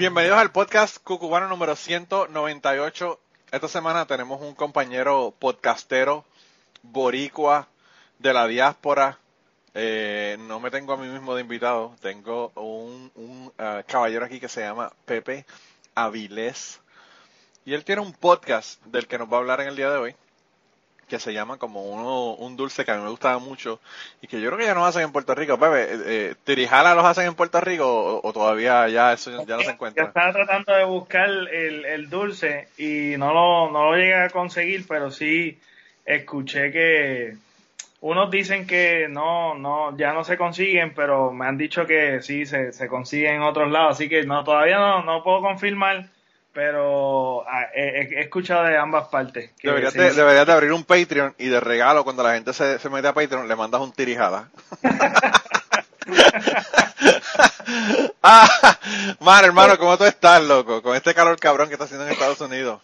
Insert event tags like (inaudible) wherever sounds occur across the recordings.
Bienvenidos al podcast Cucubano número 198. Esta semana tenemos un compañero podcastero boricua de la diáspora. Eh, no me tengo a mí mismo de invitado. Tengo un, uh, caballero aquí que se llama Pepe Avilés. Y él tiene un podcast del que nos va a hablar en el día de hoy, que se llama como uno, un dulce que a mí me gustaba mucho y que yo creo que ya no hacen en Puerto Rico. Pepe, eh, eh ¿Tirijala los hacen en Puerto Rico o, todavía ya eso ya no se encuentra? Yo estaba tratando de buscar el, el dulce y no lo, no lo llegué a conseguir, pero sí escuché que unos dicen que no, no, ya no se consiguen, pero me han dicho que sí se, se consiguen en otros lados, así que no, todavía no, no puedo confirmar pero ah, he, escuchado de ambas partes. deberías, de, abrir un Patreon y de regalo cuando la gente se, se mete a Patreon le mandas un tirijada. (laughs) ah, man, hermano, ¿cómo tú estás, loco? Con este calor cabrón que está haciendo en Estados Unidos.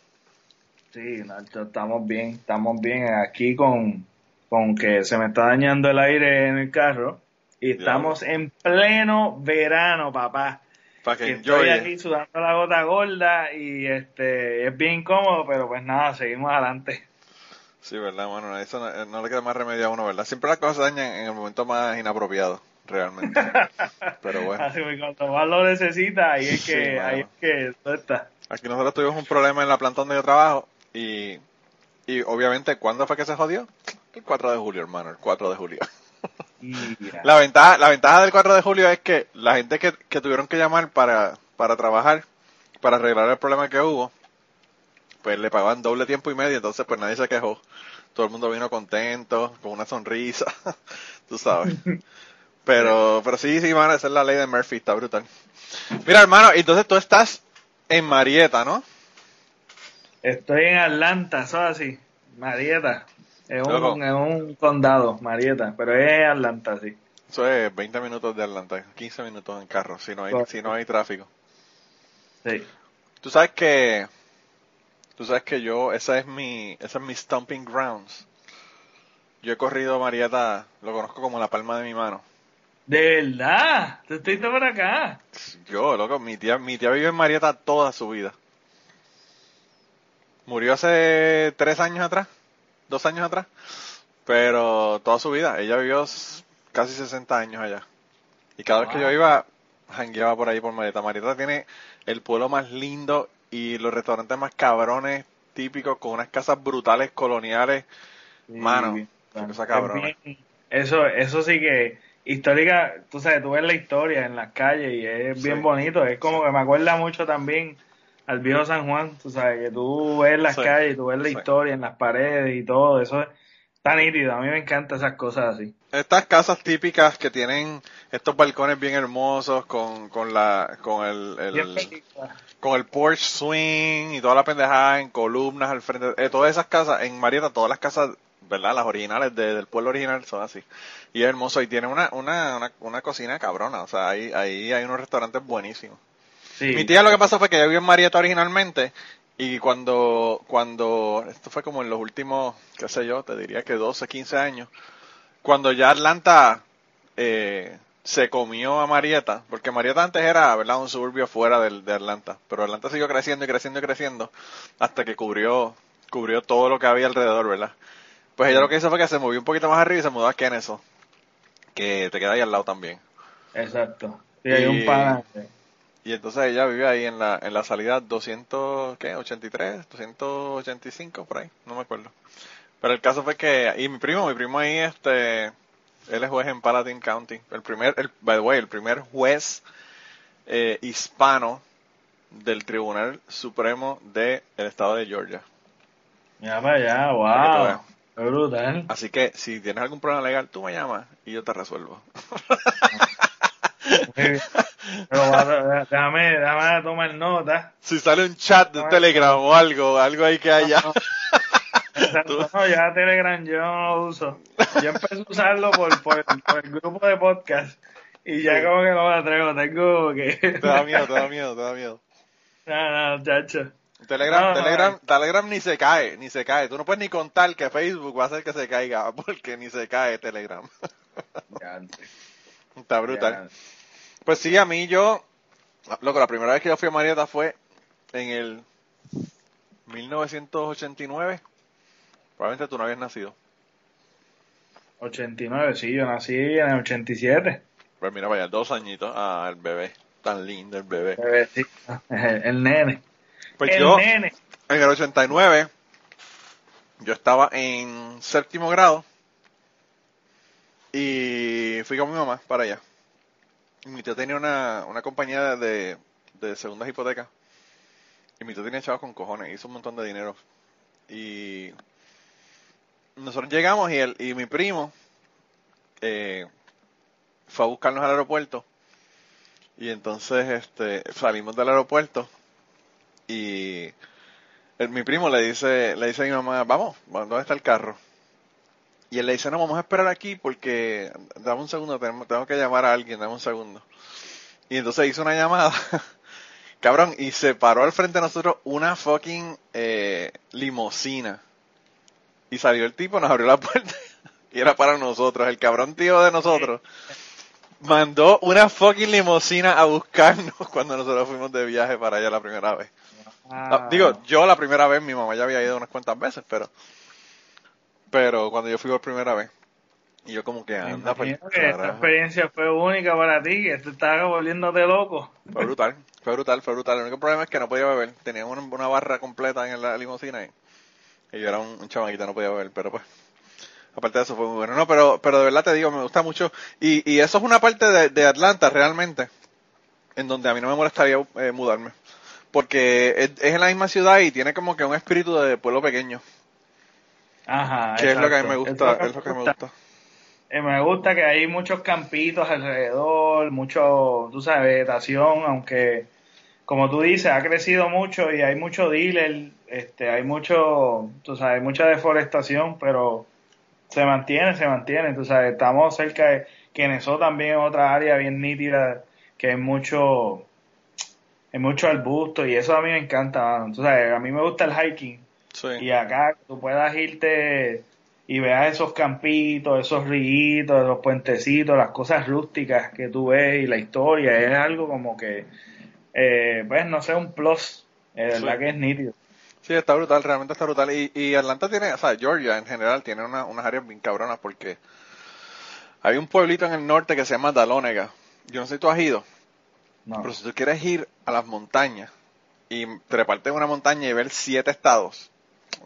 Sí, Nacho, estamos bien, estamos bien aquí con, con que se me está dañando el aire en el carro y estamos en pleno verano, papá. Para que, estoy aquí sudando la gota gorda y este es bien incómodo, pero pues nada, seguimos adelante. Sí, verdad, bueno, eso no, le queda más remedio a uno, ¿verdad? Siempre las cosas se dañan en el momento más inapropiado, realmente. (laughs) pero bueno. Así que cuando más lo necesita, ahí es que, ahí es que todo está. Aquí nosotros tuvimos un problema en la planta donde yo trabajo y, y obviamente, ¿cuándo fue que se jodió? El 4 de julio, hermano, el 4 de julio. La ventaja, la ventaja del 4 de julio es que la gente que, tuvieron que llamar para, para trabajar, para arreglar el problema que hubo, pues le pagaban doble tiempo y medio, entonces pues nadie se quejó. Todo el mundo vino contento, con una sonrisa, (laughs) tú sabes. Pero, pero sí, sí, van esa es la ley de Murphy, está brutal. Mira, hermano, entonces tú estás en Marieta, ¿no? Estoy en Atlanta, eso así, Marieta. Es un, es un condado, Marieta, pero es Atlanta, sí. Eso es 20 minutos de Atlanta, 15 minutos en carro, si no hay, si no hay tráfico. Sí. Tú sabes que, tú sabes que yo, esa es mi, esa es mi stomping grounds. Yo he corrido Marieta, lo conozco como la palma de mi mano. ¿De verdad? ¿Tú estás por acá? Yo, loco, mi tía, mi tía vive en Marieta toda su vida. Murió hace tres años atrás dos años atrás, pero toda su vida. Ella vivió casi 60 años allá. Y cada vez que yo iba, jangueaba por ahí por Marieta. Marieta tiene el pueblo más lindo y los restaurantes más cabrones, típicos, con unas casas brutales, coloniales. Mano, cosa cabrona. Eso, eso sí que histórica, tú sabes, tú ves la historia en las calles y es bien bonito. Es como que me acuerda mucho también al viejo San Juan, tú sabes, que tú ves las calles, tú ves la historia en las paredes y todo, eso es tan nítido, a mí me encantan esas cosas así. Estas casas típicas que tienen estos balcones bien hermosos con, con la, con el, con el porch swing y toda la pendejada en columnas al frente, eh, todas esas casas, en Marieta, todas las casas, ¿verdad? Las originales del pueblo original son así. Y es hermoso y tiene una, una, una, una cocina cabrona, o sea, ahí, ahí hay unos restaurantes buenísimos. Mi tía lo que pasó fue que ella vivió en Marieta originalmente y cuando, cuando, esto fue como en los últimos, qué sé yo, te diría que 12, 15 años, cuando ya Atlanta eh, se comió a Marieta, porque Marieta antes era, ¿verdad?, un suburbio fuera de, de Atlanta, pero Atlanta siguió creciendo y creciendo y creciendo hasta que cubrió, cubrió todo lo que había alrededor, ¿verdad? Pues ella lo que hizo fue que se movió un poquito más arriba y se mudó a Kennesaw, que te queda ahí al lado también. Exacto. Y hay un pan. Y entonces ella vive ahí en la, en la salida 200, ¿qué? 83, 285, por ahí, no me acuerdo. Pero el caso fue que, y mi primo, mi primo ahí, este, él es juez en Palatine County. El primer, el, by the way, el primer juez eh, hispano del Tribunal Supremo del Estado de Georgia. Ya para allá, wow. brutal. Así que si tienes algún problema legal, tú me llamas y yo te resuelvo. (laughs) Pero déjame, déjame tomar nota. Si sale un chat de Telegram o algo, algo ahí que haya. No, (laughs) no, ya Telegram yo no lo uso. Yo empecé a usarlo por, por, por el grupo de podcast y ya como que no me atrevo, tengo que... Te da miedo, te da miedo, te da miedo. (laughs) No, no, chacho. Telegram, No, no, Telegram, Telegram ni se cae, ni se cae. Tú no puedes ni contar que Facebook va a hacer que se caiga, (laughs) porque ni se cae Telegram. Está brutal. Pues sí, a mí yo, loco, la primera vez que yo fui a Marieta fue en el 1989. Probablemente tú no habías nacido. 89, sí, yo nací en el 87. Pues mira, vaya, dos añitos. Ah, el bebé. Tan lindo el bebé. Bebecito, El, el nene. Pues el yo, nene. en el 89, yo estaba en séptimo grado y fui con mi mamá para allá. Mi tío tenía una, una compañía de, de segundas hipotecas. Y mi tío tenía chavos con cojones, hizo un montón de dinero. Y nosotros llegamos y, el, y mi primo eh, fue a buscarnos al aeropuerto. Y entonces este, salimos del aeropuerto y mi primo le dice, le dice a mi mamá, vamos, ¿dónde está el carro? Y él le dice, no, vamos a esperar aquí porque, dame un segundo, tengo, tengo que llamar a alguien, dame un segundo. Y entonces hizo una llamada, (laughs) cabrón, y se paró al frente de nosotros una fucking eh, limosina. Y salió el tipo, nos abrió la (laughs) puerta y era para nosotros, el cabrón tío de nosotros. Mandó una fucking limosina a buscarnos (laughs) cuando nosotros fuimos de viaje para allá la primera vez. Ah, Ah, Digo, yo la primera vez, mi mamá ya había ido unas cuantas veces, pero pero cuando yo fui por primera vez, y yo como que anda, pues, imagino que esta experiencia fue única para ti, que te estaba volviéndote loco. fue brutal, fue brutal, fue brutal. El único problema es que no podía beber, tenía una, una barra completa en la limusina y, y yo era un, un chamaquito, no podía beber, pero pues, aparte de eso fue muy bueno. No, pero, pero de verdad te digo, me gusta mucho, y, y eso es una parte de, de Atlanta realmente, en donde a mí no me molestaría eh, mudarme. Porque es, es en la misma ciudad y tiene como que un espíritu de pueblo pequeño. Ajá. Que es lo que a mí me gusta, es lo que me gusta. Eh, me gusta que hay muchos campitos alrededor, mucho, tú sabes, vegetación, aunque como tú dices, ha crecido mucho y hay mucho dealer, este, hay mucho, tú sabes, mucha deforestación, pero se mantiene, se mantiene, tú sabes, estamos cerca de Kennesaw también es otra área bien nítida, que hay mucho, mucho arbusto y eso a mí me encanta, mano. tú sabes, a mí me gusta el hiking Sí. y acá tú puedas irte y veas esos campitos, esos ríos, los puentecitos, las cosas rústicas que tú ves y la historia, es algo como que, eh, pues no sé, un plus, eh, verdad Sí. que es nítido. Sí, está brutal, realmente está brutal. Y, y Atlanta tiene, o sea, Georgia en general tiene una- unas áreas bien cabronas porque hay un pueblito en el norte que se llama Dalónega. Yo no sé si tú has ido, No. pero si tú quieres ir a las montañas y treparte en una montaña y ver siete estados,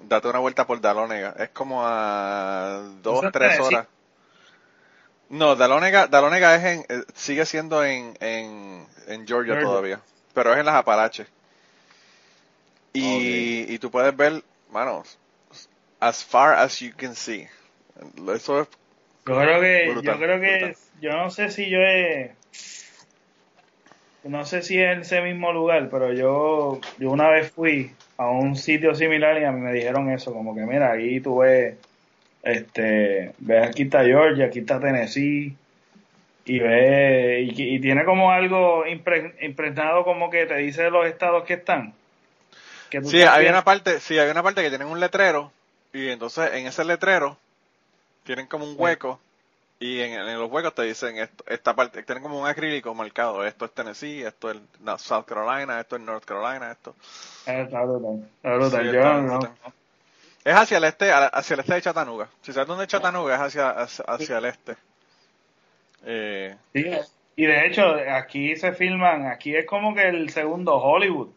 date una vuelta por Dalónega. Es como a dos, tres horas. No, Dalónega, Dalónega es en, eh, sigue siendo en, en, en Georgia, Georgia. todavía, pero es en las Apalaches. Y, y tú puedes ver, mano, as far as you can see. Eso es, Yo creo que, Brutal, yo creo que, brutal. yo no sé si yo he, no sé si es en ese mismo lugar, pero yo, yo una vez fui a un sitio similar y a mí me dijeron eso, como que mira, ahí tú ves, este, ves aquí está Georgia, aquí está Tennessee, y ve, y, y tiene como algo impre- impregnado como que te dice los estados que están. Que sí, hay una parte, sí, hay una parte que tienen un letrero y entonces en ese letrero tienen como un hueco y en, en los huecos te dicen esto, esta parte, tienen como un acrílico marcado, esto es Tennessee, esto es no, South Carolina, esto es North Carolina, esto. Eh, brutal. Sí, Yo está no-. Es hacia el este, hacia el este de Chattanooga. Si sabes dónde es Chattanooga, es hacia, hacia, hacia el este. Eh, Sí, y de hecho, aquí se filman, aquí es como que el segundo Hollywood.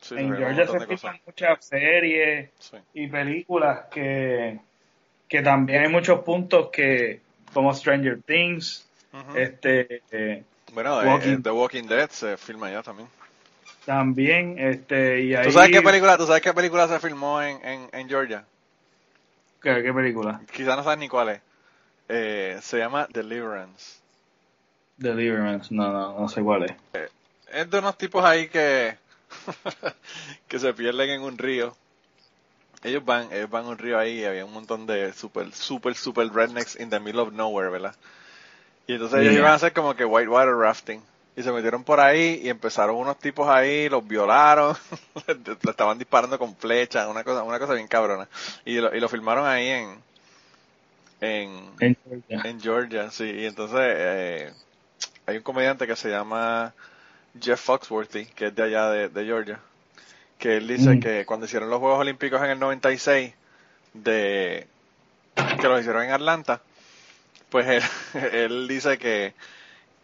sí, en Georgia se filman cosas. muchas series Sí. y películas que, que también hay muchos puntos que, como Stranger Things, este, eh, Bueno, eh, Walking- eh, The Walking Dead se filma allá también. también, este, y ahí... ¿Tú sabes qué película, tú sabes qué película se filmó en, en, en Georgia? ¿Qué, qué película? Quizás no sabes ni cuál es. Eh, se llama Deliverance. Deliverance, no, no, no sé cuál es. es de unos tipos ahí que, (laughs) que se pierden en un río. Ellos van, ellos van a un río ahí y había un montón de super, super, super rednecks in the middle of nowhere, ¿verdad? Y entonces ellos iban a hacer como que whitewater rafting. Y se metieron por ahí y empezaron unos tipos ahí, los violaron, (laughs) le estaban disparando con flechas, una cosa, una cosa bien cabrona. Y lo, y lo filmaron ahí en, en, En Georgia. en Georgia, sí. Y entonces eh, hay un comediante que se llama Jeff Foxworthy, que es de allá de, de Georgia, que él dice Mm. que cuando hicieron los Juegos Olímpicos en el 96, de, que los hicieron en Atlanta, pues él, (laughs) él dice que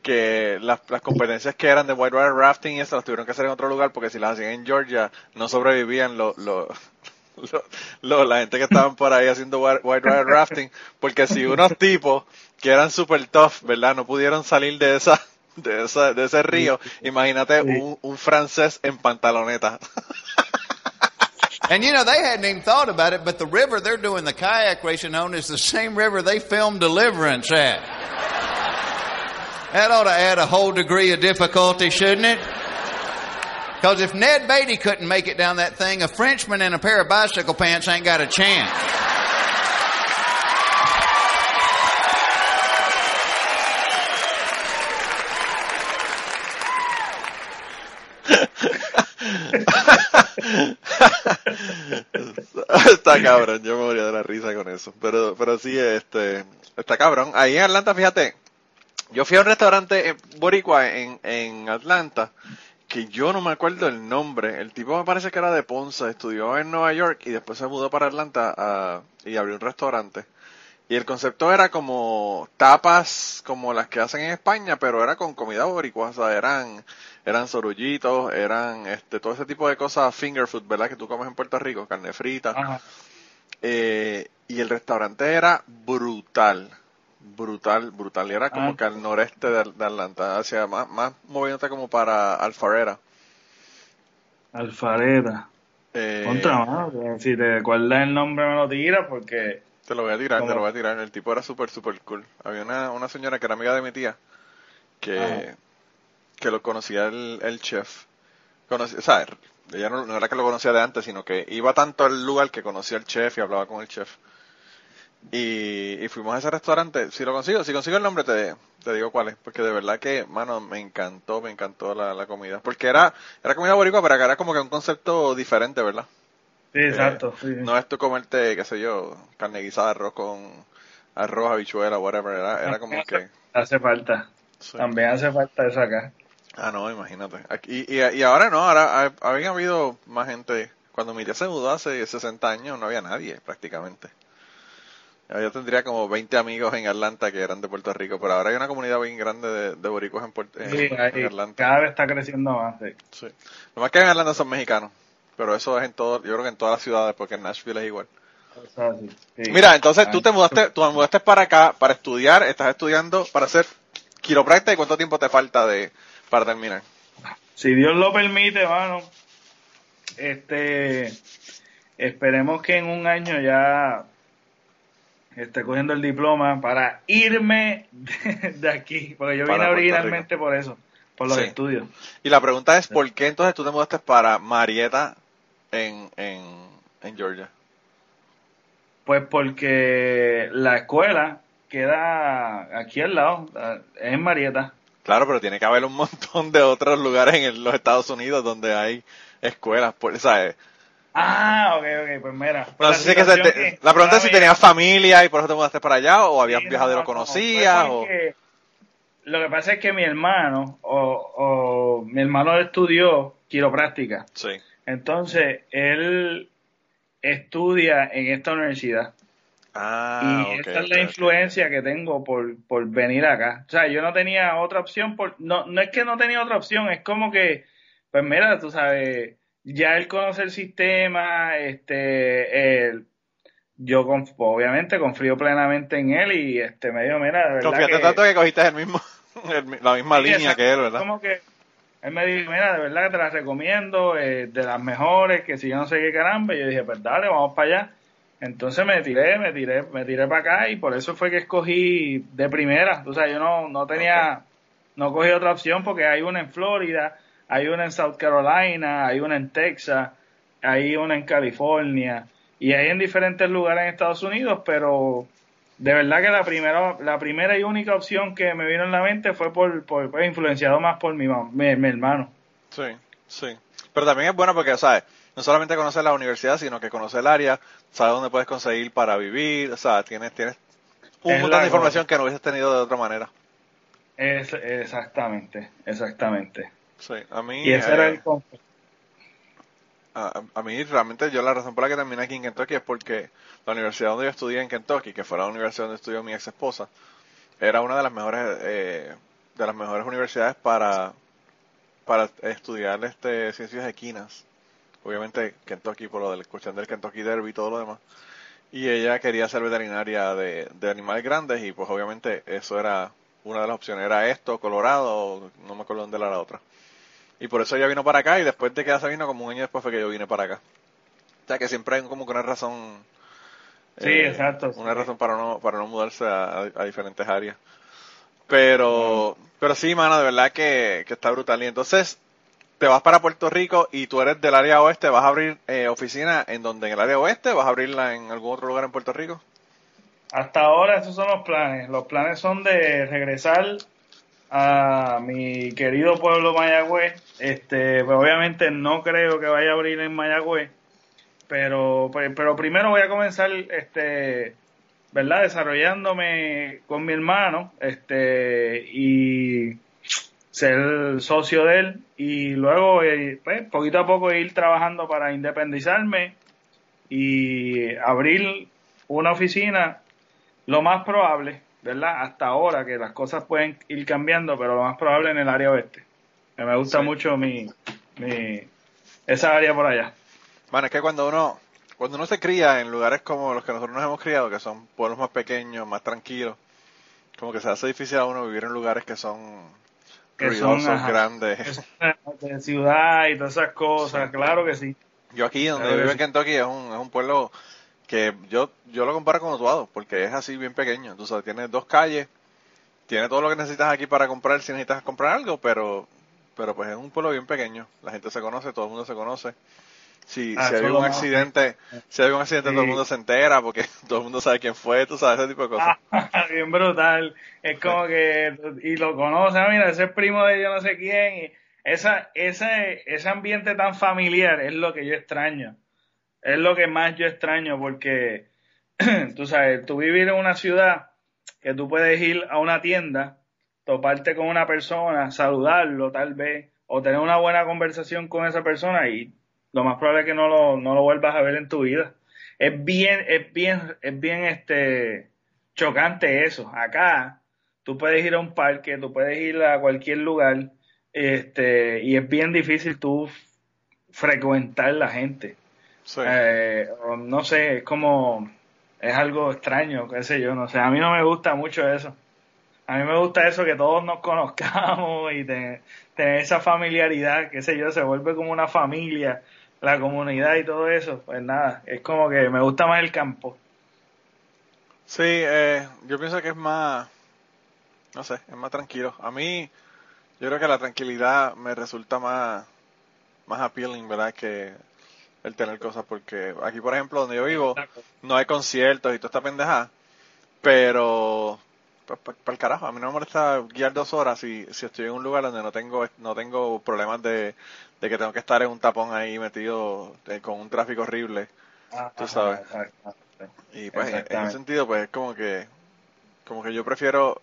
que las, las competencias que eran de whitewater rafting y eso las tuvieron que hacer en otro lugar porque si las hacían en Georgia no sobrevivían los lo, (laughs) lo- lo- la gente que estaban por ahí haciendo white- whitewater rafting porque si unos tipos que eran super tough verdad no pudieron salir de esa de esa de ese río imagínate un, un francés en pantaloneta And you know, they hadn't even thought about it, but the river they're doing the kayak racing on is the same river they filmed Deliverance at. That ought to add a whole degree of difficulty, shouldn't it? Because if Ned Beatty couldn't make it down that thing, a Frenchman in a pair of bicycle pants ain't got a chance. (laughs) está cabrón, yo me moría de la risa con eso. Pero, pero sí, este, está cabrón. Ahí en Atlanta, fíjate, yo fui a un restaurante eh, boricua en, en Atlanta que yo no me acuerdo el nombre. El tipo me parece que era de Ponce, estudió en Nueva York y después se mudó para Atlanta y abrió un restaurante. Y el concepto era como tapas como las que hacen en España, pero era con comida boricua, o sea, eran, eran sorullitos, eran este, todo ese tipo de cosas, finger food, ¿verdad? Que tú comes en Puerto Rico, carne frita. Ajá. Eh, y el restaurante era brutal, brutal, brutal. Y era como Ah. que al noreste de, de Atlanta, hacia más, más moviéndote como para Alfarera. Alfareta. Eh, Contra que si te acuerdas el nombre me lo tiras porque Te lo voy a tirar, te lo voy a tirar. El tipo era súper, súper cool. Había una, una señora que era amiga de mi tía, que, Ajá. Que lo conocía el, el chef. Conocía, o sea, ella no, no era que lo conocía de antes, sino que iba tanto al lugar que conocía al chef y hablaba con el chef. Y, y fuimos a ese restaurante. Si lo consigo, si consigo el nombre, te, te digo cuál es. Porque de verdad que, mano, me encantó, me encantó la, la comida. Porque era, era comida boricua, pero acá era como que un concepto diferente, ¿verdad? sí, exacto. sí, sí. No es tú comerte, qué sé yo, carne guisada, arroz con arroz, habichuela, whatever. Era, era como que... hace falta. sí. También hace falta eso acá. Ah, no, imagínate. Aquí- y, y, ahora no, ahora ha- había habido más gente. Cuando mi tía se mudó hace 60 años no había nadie prácticamente. Yo tendría como 20 amigos en Atlanta que eran de Puerto Rico, pero ahora hay una comunidad bien grande de, de boricuas en, Puerto, en, Sí, en ahí, Atlanta. cada vez está creciendo más. sí. Sí. Lo más que en Atlanta son mexicanos, pero eso es en todo, yo creo que en todas las ciudades, porque en Nashville es igual. Sí. Mira, entonces tú te mudaste, tú te mudaste para acá para estudiar, estás estudiando para hacer quiropráctica y cuánto tiempo te falta de para terminar. Si Dios lo permite, mano, este, esperemos que en un año ya esté cogiendo el diploma para irme de, de aquí, porque yo Para vine originalmente por eso, por los Sí. estudios. Y la pregunta es, ¿por qué entonces tú te mudaste para Marietta en, en, en Georgia? Pues porque la escuela queda aquí al lado, es en Marieta. Claro, pero tiene que haber un montón de otros lugares en los Estados Unidos donde hay escuelas, pues, ¿sabes? Ah, ok, ok, pues mira. La que te- que- la pregunta es si tenías familia y por eso te mudaste para allá o habías Sí, viajado y lo no, conocías fue o... porque Lo que pasa es que mi hermano, o, o mi hermano estudió quiropráctica. Sí. Entonces, él estudia en esta universidad. Ah, y ok, esta es la influencia que tengo por, por venir acá. O sea, yo no tenía otra opción. Por, no, no es que no tenía otra opción, es como que, pues mira, tú sabes, ya él conoce el sistema, este, él, yo conf- obviamente confío plenamente en él y este me dijo, mira, de verdad Confiaste que- tanto que cogiste el mismo, (laughs) el la misma línea exacto. que él, ¿verdad? Como que él me dijo, mira, de verdad que te las recomiendo, eh, de las mejores, que si yo no sé qué caramba, y yo dije, pues dale, vamos para allá. Entonces me tiré, me tiré, me tiré para acá y por eso fue que escogí de primera. O sea, yo no, no tenía, no cogí otra opción porque hay una en Florida, hay una en South Carolina, hay una en Texas, hay una en California y hay en diferentes lugares en Estados Unidos, pero de verdad que la primera, la primera y única opción que me vino en la mente fue por, por pues, influenciado más por mi, mi, mi, hermano. Sí, sí. Pero también es bueno porque, ¿sabes? No solamente conocer la universidad, sino que conocer el área, sabes dónde puedes conseguir para vivir, o sea, tienes, tienes un montón de información que no hubieses tenido de otra manera. Es, exactamente, exactamente. Sí, a mí... Y ese era el eh, a, a, mí realmente yo la razón por la que terminé aquí en Kentucky es porque la universidad donde yo estudié en Kentucky, que fue la universidad donde estudió mi ex esposa, era una de las mejores eh, de las mejores universidades para para estudiar este ciencias equinas. Obviamente Kentucky por lo del cuestión del Kentucky Derby y todo lo demás. Y ella quería ser veterinaria de, de animales grandes y pues obviamente eso era una de las opciones. Era esto, Colorado, no me acuerdo dónde era la otra. Y por eso ella vino para acá y después de que ella se vino, como un año después fue que yo vine para acá. O sea que siempre hay como que una razón. Sí, eh, exacto. Una razón para no, para no mudarse a, a, diferentes áreas. Pero, pero sí, mano, de verdad que, que está brutal. Y entonces, te vas para Puerto Rico y tú eres del área oeste, ¿vas a abrir eh, oficina en donde en el área oeste? ¿Vas a abrirla en algún otro lugar en Puerto Rico? Hasta ahora esos son los planes. Los planes son de regresar a mi querido pueblo Mayagüez. Este, pues obviamente no creo que vaya a abrir en Mayagüez, pero, pues, pero primero voy a comenzar, este, ¿verdad? Desarrollándome con mi hermano, este, y ser socio de él y luego, eh, pues, poquito a poco ir trabajando para independizarme y abrir una oficina, lo más probable, ¿verdad? Hasta ahora que las cosas pueden ir cambiando, pero lo más probable en el área oeste. Me gusta mucho mi, mi, esa área por allá. Bueno, es que cuando uno, cuando uno se cría en lugares como los que nosotros nos hemos criado, que son pueblos más pequeños, más tranquilos, como que se hace difícil a uno vivir en lugares que son que ruidosos, son, grandes. De ciudad y todas esas cosas, claro que sí. Yo aquí, donde vivo en Kentucky, es un, es un pueblo que yo, yo lo comparo con Utuado, porque es así bien pequeño. Tú sabes, tiene dos calles, tiene todo lo que necesitas aquí para comprar si necesitas comprar algo, pero, pero pues es un pueblo bien pequeño. La gente se conoce, todo el mundo se conoce. Si, ah, si hay un accidente, si hay un accidente todo el mundo se entera porque (laughs) todo el mundo sabe quién fue, tú sabes, ese tipo de cosas. (laughs) bien brutal. Es como que, y lo conoce, ah, mira, ese es primo de yo no sé quién. Y esa, ese, ese ambiente tan familiar es lo que yo extraño es lo que más yo extraño porque, (clears throat) tú sabes, tú vivir en una ciudad que tú puedes ir a una tienda, toparte con una persona, saludarlo tal vez, o tener una buena conversación con esa persona y lo más probable es que no lo, no lo vuelvas a ver en tu vida. Es bien, es bien, es bien este chocante eso. Acá tú puedes ir a un parque, tú puedes ir a cualquier lugar, este, y es bien difícil tú frecuentar la gente. Eh, no sé, es como, es algo extraño, qué sé yo, no sé, a mí no me gusta mucho eso. A mí me gusta eso que todos nos (laughs) conozcamos y tener, esa familiaridad, qué sé yo, se vuelve como una familia, la comunidad y todo eso. Pues nada, es como que me gusta más el campo. Sí, eh, yo pienso que es más, no sé, es más tranquilo. A mí, yo creo que la tranquilidad me resulta más, más appealing, ¿verdad? Que el tener cosas, porque aquí, por ejemplo, donde yo vivo, no hay conciertos y toda esta pendejada, pero pues, para el carajo, a mí no me molesta guiar dos horas si, si estoy en un lugar donde no tengo no tengo problemas de, que tengo que estar en un tapón ahí metido eh, con un tráfico horrible, ah, tú sabes. y pues en, ese sentido, pues es como que, como que yo prefiero,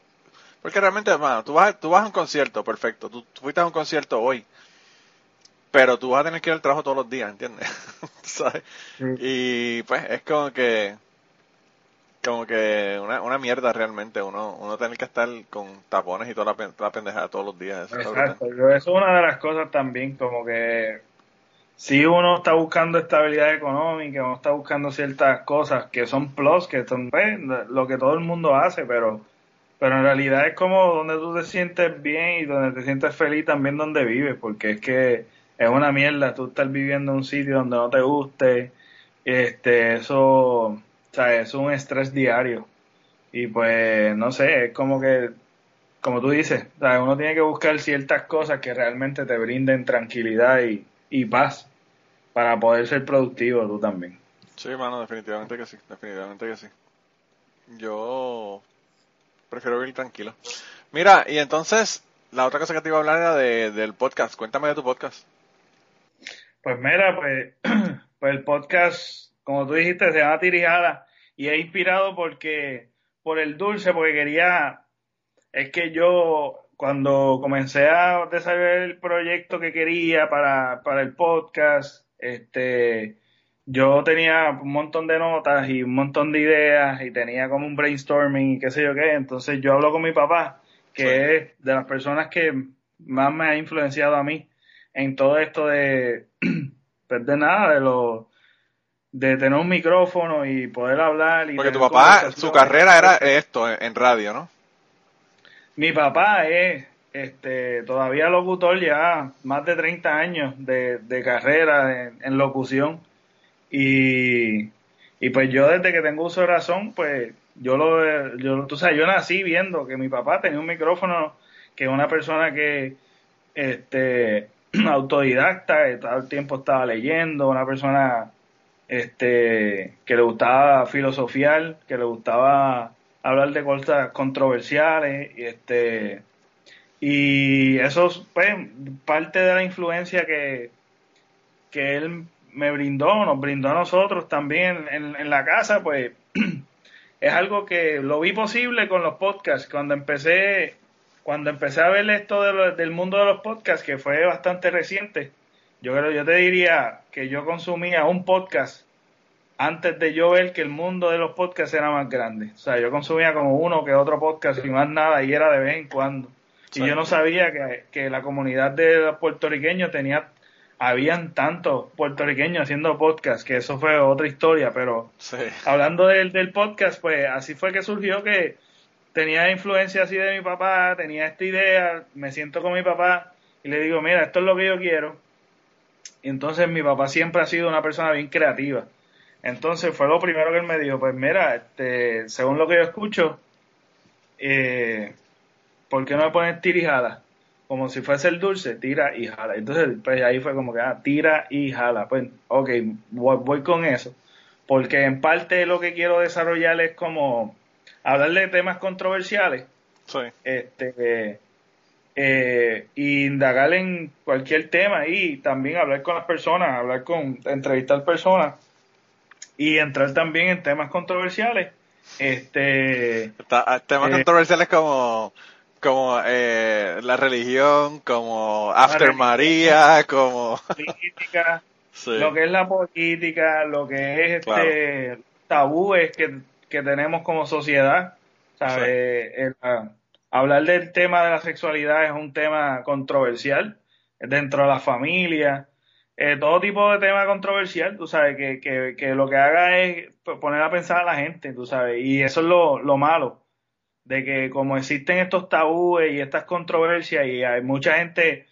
porque realmente, hermano, tú vas, tú vas a un concierto, perfecto, tú fuiste a un concierto hoy, pero tú vas a tener que ir al trabajo todos los días, ¿entiendes? (laughs) ¿Sabes? Y pues es como que como que una, una mierda realmente uno uno tener que estar con tapones y toda la, pendejada todos los días. Eso Exacto, eso es una de las cosas también, como que si uno está buscando estabilidad económica, uno está buscando ciertas cosas que son plus, que son pues, lo que todo el mundo hace, pero pero en realidad es como donde tú te sientes bien y donde te sientes feliz también donde vives, porque es que es una mierda tú estar viviendo en un sitio donde no te guste, este, eso, sea, es un estrés diario. Y pues, no sé, es como que como tú dices, uno tiene que buscar ciertas cosas que realmente te brinden tranquilidad y, y paz para poder ser productivo tú también. Sí, mano, definitivamente que sí, definitivamente que sí. Yo prefiero vivir tranquilo. Mira, y entonces, la otra cosa que te iba a hablar era de, del podcast. Cuéntame de tu podcast. Pues mira, pues, (clears throat) pues el podcast, como tú dijiste, se llama Tirijada y he inspirado porque, por el dulce, porque quería, es que yo cuando comencé a desarrollar el proyecto que quería para, para el podcast, este, yo tenía un montón de notas y un montón de ideas y tenía como un brainstorming y qué sé yo qué. Entonces yo hablo con mi papá, que es de las personas que más me ha influenciado a mí en todo esto de, (clears throat) pues de nada, de lo de tener un micrófono y poder hablar. Y Porque tu papá, su carrera era esto, en radio, ¿no? Mi papá es este, todavía locutor ya más de 30 años de, de carrera en locución y, y pues yo desde que tengo uso de razón, pues yo lo, yo, tú sabes, yo nací viendo que mi papá tenía un micrófono, que una persona que, este, (clears throat) autodidacta, todo el tiempo estaba leyendo, una persona, este, que le gustaba filosofiar, que le gustaba hablar de cosas controversiales, y este, y eso, pues, parte de la influencia que, que él me brindó, nos brindó a nosotros también en, la casa, pues (clears throat) es algo que lo vi posible con los podcasts. Cuando empecé, cuando empecé a ver esto del mundo de los podcasts, que fue bastante reciente, yo creo, yo te diría que yo consumía un podcast antes de yo ver que el mundo de los podcasts era más grande. O sea, yo consumía como uno que otro podcast y más nada, y era de vez en cuando. Y yo no sabía que, que la comunidad de puertorriqueños tenía habían tantos puertorriqueños haciendo podcast, que eso fue otra historia, pero hablando del, del podcast, pues así fue que surgió que tenía influencia así de mi papá, tenía esta idea, me siento con mi papá y le digo, mira, esto es lo que yo quiero. Y entonces mi papá siempre ha sido una persona bien creativa. Entonces fue lo primero que él me dijo, pues mira, este, según lo que yo escucho, eh, ¿por qué no me pones tirijada? como si fuese el dulce, tira y jala. Entonces, pues ahí fue como que, ah, tira y jala. Pues, ok, voy, con eso. Porque en parte lo que quiero desarrollar es como hablar de temas controversiales. Sí. Este, eh, indagar en cualquier tema y también hablar con las personas, hablar con, entrevistar personas y entrar también en temas controversiales. Este, temas eh, controversiales como como eh, la religión, como After María, como política, (laughs) lo que es la política, lo que es este tabúes que, que tenemos como sociedad, ¿sabes? Ah, hablar del tema de la sexualidad es un tema controversial dentro de la familia, eh, todo tipo de tema controversial, tú sabes, que, que, lo que haga es poner a pensar a la gente, tú sabes, y eso es lo, lo malo de que como existen estos tabúes y estas controversias y hay mucha gente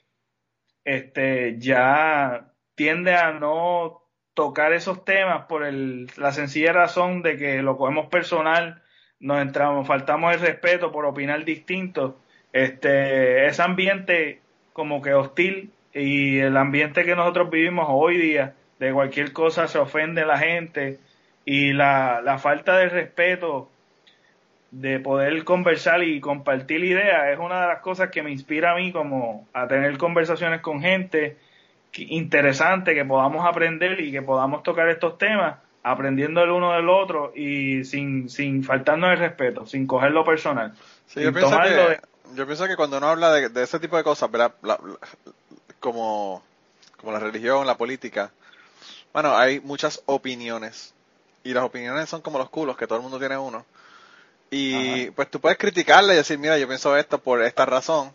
este ya tiende a no tocar esos temas por el, la sencilla razón de que lo cogemos personal, nos entramos, faltamos el respeto por opinar distinto, este, ese ambiente como que hostil y el ambiente que nosotros vivimos hoy día, de cualquier cosa se ofende la gente y la, la falta de respeto de poder conversar y compartir ideas es una de las cosas que me inspira a mí como a tener conversaciones con gente interesante, que podamos aprender y que podamos tocar estos temas aprendiendo el uno del otro y sin, sin faltarnos el respeto, sin cogerlo personal. yo, pienso que, yo pienso que cuando uno habla de, ese tipo de cosas, como, como la religión, la política, bueno, hay muchas opiniones y las opiniones son como los culos, que todo el mundo tiene uno. Y pues tú puedes criticarle y decir, mira, yo pienso esto por esta razón.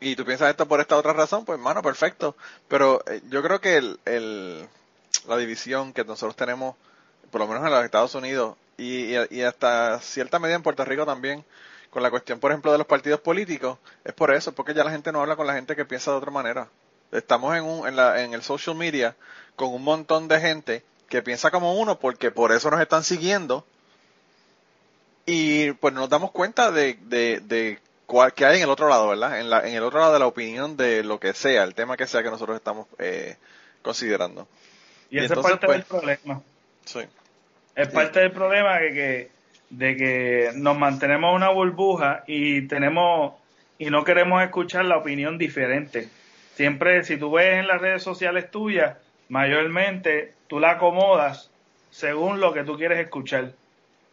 Y tú piensas esto por esta otra razón, pues mano, perfecto. Pero eh, yo creo que el, el, la división que nosotros tenemos, por lo menos en los Estados Unidos y, hasta cierta medida en Puerto Rico también, con la cuestión, por ejemplo, de los partidos políticos, es por eso, porque ya la gente no habla con la gente que piensa de otra manera. Estamos en, un, en, la, en el social media con un montón de gente que piensa como uno porque por eso nos están siguiendo y pues nos damos cuenta de, de, cuál, que hay en el otro lado, ¿verdad? En, la, en el otro lado de la opinión de lo que sea, el tema que sea que nosotros estamos eh, considerando. Y, esa es parte del pues, problema. Sí. Es parte del problema de que, de que nos mantenemos en una burbuja y tenemos y no queremos escuchar la opinión diferente. Siempre, si tú ves en las redes sociales tuyas, mayormente tú la acomodas según lo que tú quieres escuchar.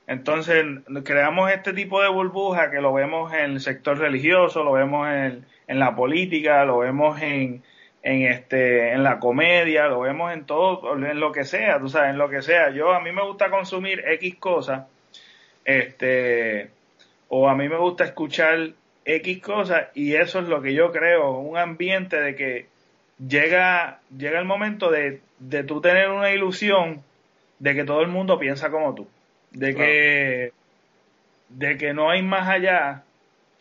Entonces, creamos este tipo de burbuja que lo vemos en el sector religioso, lo vemos en, en la política, lo vemos en, en este en la comedia, lo vemos en todo, en lo que sea, tú sabes, en lo que sea. Yo a mí me gusta consumir X cosas, este o a mí me gusta escuchar X cosas y eso es lo que yo creo, un ambiente de que llega llega el momento de de tú tener una ilusión de que todo el mundo piensa como tú, de que de que no hay más allá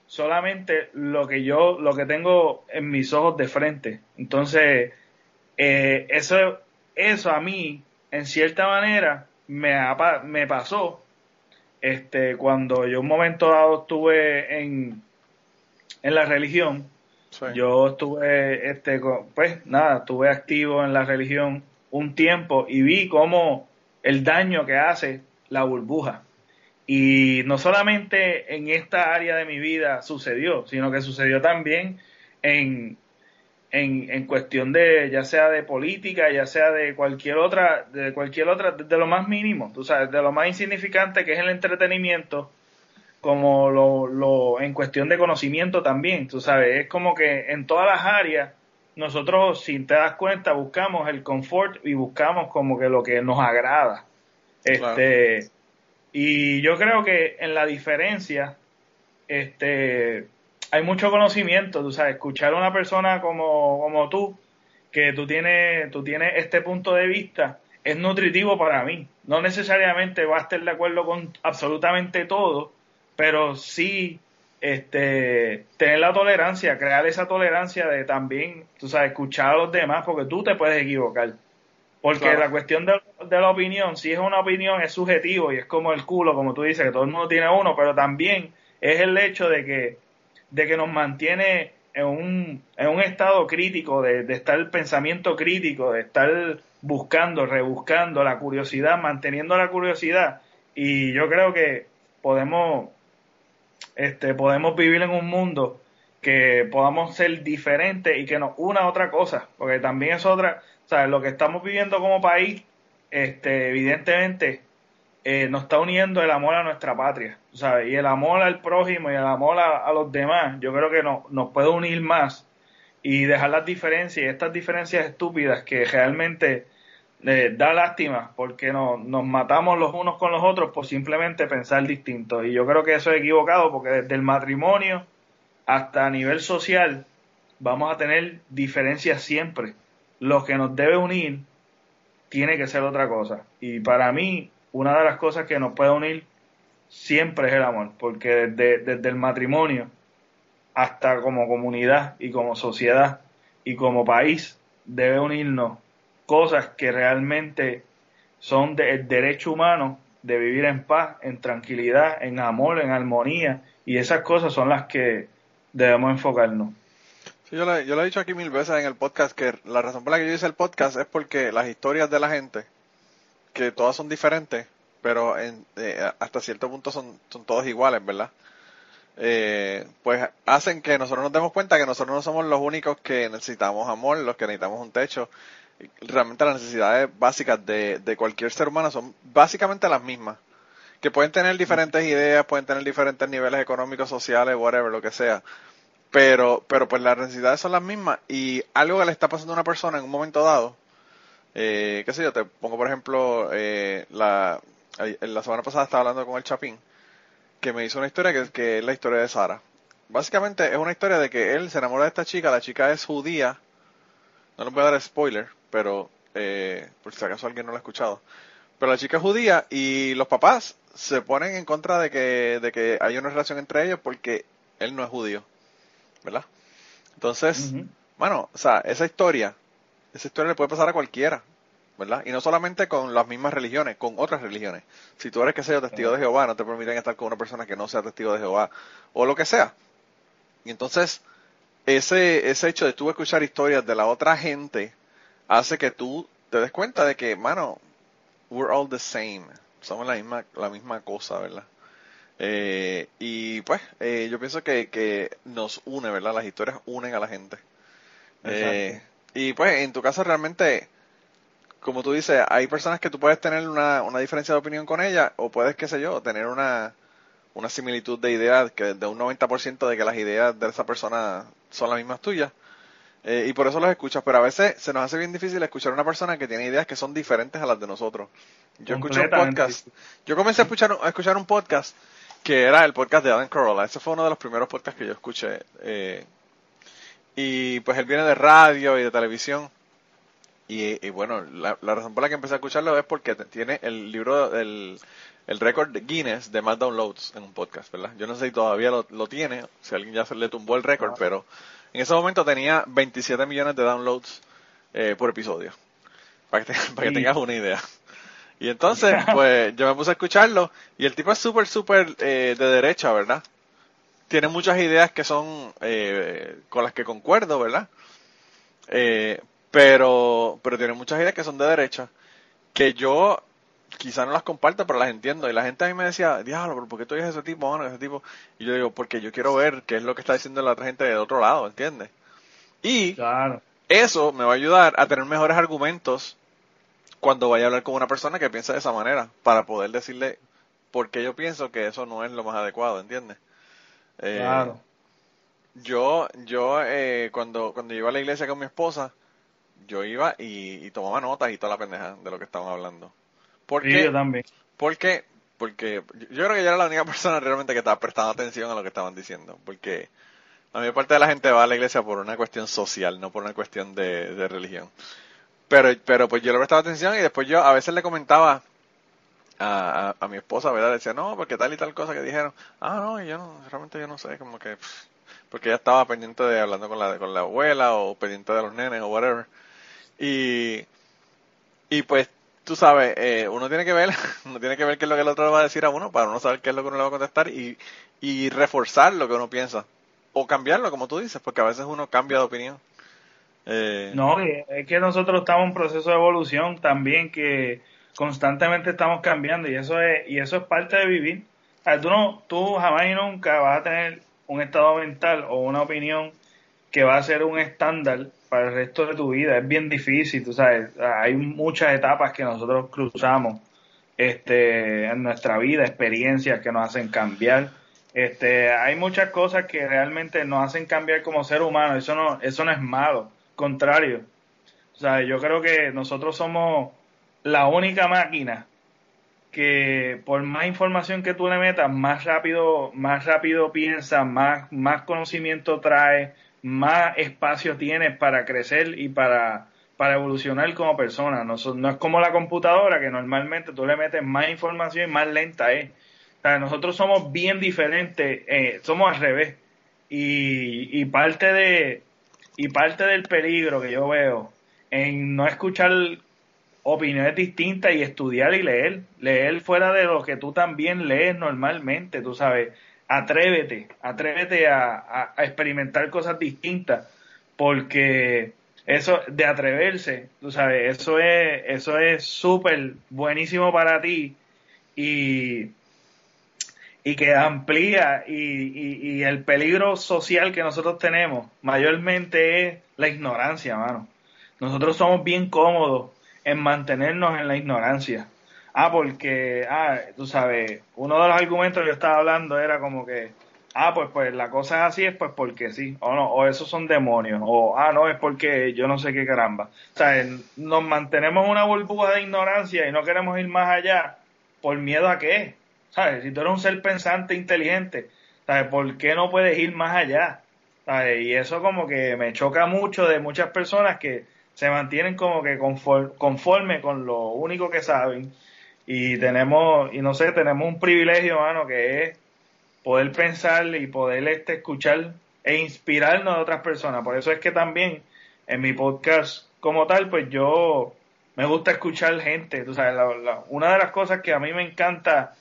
solamente lo que yo, lo que tengo en mis ojos de frente. Entonces, eh, eso, eso a mí, en cierta manera, me, me pasó este, cuando yo un momento dado estuve en, en la religión. Yo estuve, este, pues nada, estuve activo en la religión un tiempo y vi cómo el daño que hace la burbuja. Y no solamente en esta área de mi vida sucedió, sino que sucedió también en, en, en, cuestión de, ya sea de política, ya sea de cualquier otra, de cualquier otra, de lo más mínimo, tú sabes, de lo más insignificante que es el entretenimiento, como lo, lo, en cuestión de conocimiento también, tú sabes, es como que en todas las áreas, nosotros, si te das cuenta, buscamos el confort y buscamos como que lo que nos agrada. Este, y yo creo que en la diferencia, este, hay mucho conocimiento, tú sabes, escuchar a una persona como, como tú, que tú tienes, tú tienes este punto de vista, es nutritivo para mí. No necesariamente va a estar de acuerdo con absolutamente todo, pero sí este, tener la tolerancia, crear esa tolerancia de también, tú sabes, escuchar a los demás, porque tú te puedes equivocar. Porque la cuestión de, la opinión, si es una opinión, es subjetivo y es como el culo, como tú dices, que todo el mundo tiene uno, pero también es el hecho de que, de que nos mantiene en un, en un estado crítico, de, de estar el pensamiento crítico, de estar buscando, rebuscando la curiosidad, manteniendo la curiosidad. Y yo creo que podemos, este, podemos vivir en un mundo que podamos ser diferentes y que nos una a otra cosa, porque también es otra, sea, lo que estamos viviendo como país, este, evidentemente, eh, nos está uniendo el amor a nuestra patria, ¿sabes? Y el amor al prójimo y el amor a, los demás, yo creo que no, nos puede unir más y dejar las diferencias estas diferencias estúpidas que realmente da lástima porque no, nos matamos los unos con los otros por simplemente pensar distinto. Y yo creo que eso es equivocado porque desde el matrimonio hasta a nivel social vamos a tener diferencias siempre lo que nos debe unir tiene que ser otra cosa. Y para mí, una de las cosas que nos puede unir siempre es el amor, porque desde, desde el matrimonio hasta como comunidad y como sociedad y como país debe unirnos cosas que realmente son del derecho humano de vivir en paz, en tranquilidad, en amor, en armonía, y esas cosas son las que debemos enfocarnos yo, le, yo he dicho aquí mil veces en el podcast que la razón por la que yo hice el podcast es porque las historias de la gente, que todas son diferentes, pero en, eh, hasta cierto punto son, son todos iguales, ¿verdad? Eh, pues hacen que nosotros nos demos cuenta que nosotros no somos los únicos que necesitamos amor, los que necesitamos un techo. Realmente las necesidades básicas de, de cualquier ser humano son básicamente las mismas. Que pueden tener diferentes ideas, pueden tener diferentes niveles económicos, sociales, whatever, lo que sea pero, pero pues las necesidades son las mismas y algo que le está pasando a una persona en un momento dado, eh, qué sé yo, te pongo por ejemplo, eh, la, la semana pasada estaba hablando con el Chapín, que me hizo una historia que, que es la historia de Sara. Básicamente es una historia de que él se enamora de esta chica, la chica es judía, no les voy a dar spoiler, pero eh, por si acaso alguien no lo ha escuchado, pero la chica es judía y los papás se ponen en contra de que, de que hay una relación entre ellos porque él no es judío. ¿Verdad? Entonces, bueno, o sea, esa historia, esa historia le puede pasar a cualquiera, ¿verdad? Y no solamente con las mismas religiones, con otras religiones. Si tú eres, que sea testigo de Jehová, no te permiten estar con una persona que no sea testigo de Jehová, o lo que sea. Y entonces, ese, ese hecho de tú escuchar historias de la otra gente hace que tú te des cuenta de que, mano, we're all the same. Somos la misma, la misma cosa, ¿verdad? Eh, y pues, eh, yo pienso que, que nos une, ¿verdad? Las historias unen a la gente. Eh, y pues, en tu caso realmente, como tú dices, hay personas que tú puedes tener una, una diferencia de opinión con ellas, o puedes, qué sé yo, tener una, una similitud de ideas, que de un 90% de que las ideas de esa persona son las mismas tuyas. Eh, y por eso los escuchas, pero a veces se nos hace bien difícil escuchar a una persona que tiene ideas que son diferentes a las de nosotros. Yo escuché un podcast, yo comencé a escuchar, a escuchar un podcast que era el podcast de Adam Carolla. Ese fue uno de los primeros podcasts que yo escuché. Eh, y pues él viene de radio y de televisión. Y, bueno, la, razón por la que empecé a escucharlo es porque tiene el libro, el, el récord de Guinness de más downloads en un podcast, ¿verdad? Yo no sé si todavía lo, lo tiene, si alguien ya se le tumbó el récord, pero en ese momento tenía 27 millones de downloads eh, por episodio. Para que, para que tengas una idea. Y entonces, (laughs) pues yo me puse a escucharlo y el tipo es súper, súper eh, de derecha, ¿verdad? Tiene muchas ideas que son eh, con las que concuerdo, ¿verdad? Eh, pero, pero tiene muchas ideas que son de derecha que yo quizá no las comparto, pero las entiendo. Y la gente a mí me decía, diablo, ¿pero ¿por qué tú eres ese tipo, bueno, ese tipo? Y yo digo, porque yo quiero ver qué es lo que está diciendo la otra gente del otro lado, ¿entiendes? Y eso me va a ayudar a tener mejores argumentos cuando vaya a hablar con una persona que piensa de esa manera, para poder decirle por qué yo pienso que eso no es lo más adecuado, ¿entiendes? Eh, claro. Yo, yo eh, cuando, cuando iba a la iglesia con mi esposa, yo iba y, tomaba notas y toda la pendeja de lo que estaban hablando. Porque, yo también. Porque, porque yo creo que yo era la única persona realmente que estaba prestando atención a lo que estaban diciendo. Porque la mayor parte de la gente va a la iglesia por una cuestión social, no por una cuestión de, de religión. Pero, pero pues yo le prestaba atención y después yo a veces le comentaba a, a, mi esposa, ¿verdad? Decía, no, porque tal y tal cosa que dijeron. Ah, no, yo no, realmente yo no sé, como que, porque ella estaba pendiente de hablando con la, con la abuela o pendiente de los nenes o whatever. Y, y pues, tú sabes, eh, uno tiene que ver, (laughs) uno tiene que ver qué es lo que el otro le va a decir a uno para uno saber qué es lo que uno le va a contestar y, y reforzar lo que uno piensa. O cambiarlo, como tú dices, porque a veces uno cambia de opinión. Eh, no, es que nosotros estamos en un proceso de evolución también que constantemente estamos cambiando y eso es y eso es parte de vivir. tú no, tú jamás y nunca vas a tener un estado mental o una opinión que va a ser un estándar para el resto de tu vida. Es bien difícil, tú sabes. Hay muchas etapas que nosotros cruzamos este, en nuestra vida, experiencias que nos hacen cambiar. Este, hay muchas cosas que realmente nos hacen cambiar como ser humano. Eso no, eso no es malo contrario. O sea, yo creo que nosotros somos la única máquina que por más información que tú le metas, más rápido, más rápido piensa, más, más conocimiento trae, más espacio tienes para crecer y para, para evolucionar como persona. No, no es como la computadora que normalmente tú le metes más información y más lenta es. O sea, nosotros somos bien diferentes, eh, somos al revés. Y, y parte de, y parte del peligro que yo veo en no escuchar opiniones distintas y estudiar y leer, leer fuera de lo que tú también lees normalmente, tú sabes, atrévete, atrévete a, experimentar cosas distintas, porque eso de atreverse, tú sabes, eso es eso es súper buenísimo para ti y y que amplía y, el peligro social que nosotros tenemos mayormente es la ignorancia, mano. Nosotros somos bien cómodos en mantenernos en la ignorancia. Ah, porque, ah, tú sabes, uno de los argumentos que yo estaba hablando era como que, ah, pues, pues la cosa es así, es pues porque sí, o no, o esos son demonios, o ah, no, es porque yo no sé qué caramba. O sea, nos mantenemos en una burbuja de ignorancia y no queremos ir más allá por miedo a qué. ¿Sabes? Si tú eres un ser pensante, inteligente, ¿sabes? ¿Por qué no puedes ir más allá? ¿Sabes? Y eso como que me choca mucho de muchas personas que se mantienen como que conforme, con lo único que saben. Y tenemos, y no sé, tenemos un privilegio, mano, que es poder pensar y poder este, escuchar e inspirarnos de otras personas. Por eso es que también en mi podcast como tal, pues yo me gusta escuchar gente. Tú sabes, una de las cosas que a mí me encanta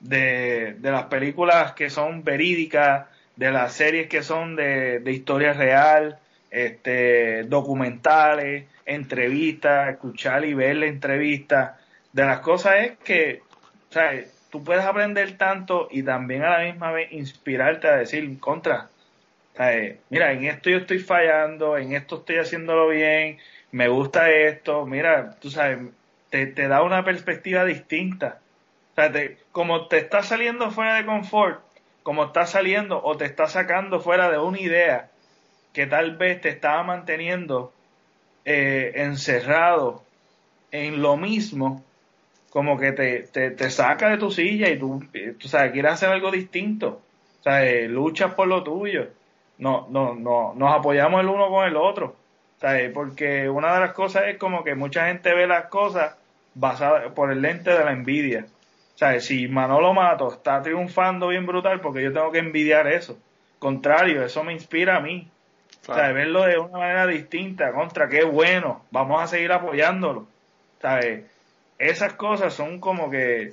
de, de las películas que son verídicas de las series que son de, de historia real, este, documentales, entrevistas, escuchar y ver la entrevista. De las cosas es que, o tú puedes aprender tanto y también a la misma vez inspirarte a decir contra. Mira, en esto yo estoy fallando, en esto estoy haciéndolo bien, me gusta esto, mira, tú sabes, te, te da una perspectiva distinta. Como te está saliendo fuera de confort, como está saliendo o te está sacando fuera de una idea que tal vez te estaba manteniendo eh, encerrado en lo mismo, como que te, te, te, saca de tu silla y tú, tú sabes, quieres hacer algo distinto. O sea, eh, luchas por lo tuyo. No, no, no, nos apoyamos el uno con el otro. ¿sabes? Porque una de las cosas es como que mucha gente ve las cosas basadas por el lente de la envidia. ¿Sabes? Si Manolo Mato está triunfando bien brutal, porque yo tengo que envidiar eso. Contrario, eso me inspira a mí. ¿Sabes? Verlo de una manera distinta, contra, qué bueno, vamos a seguir apoyándolo. ¿Sabes? Esas cosas son como que.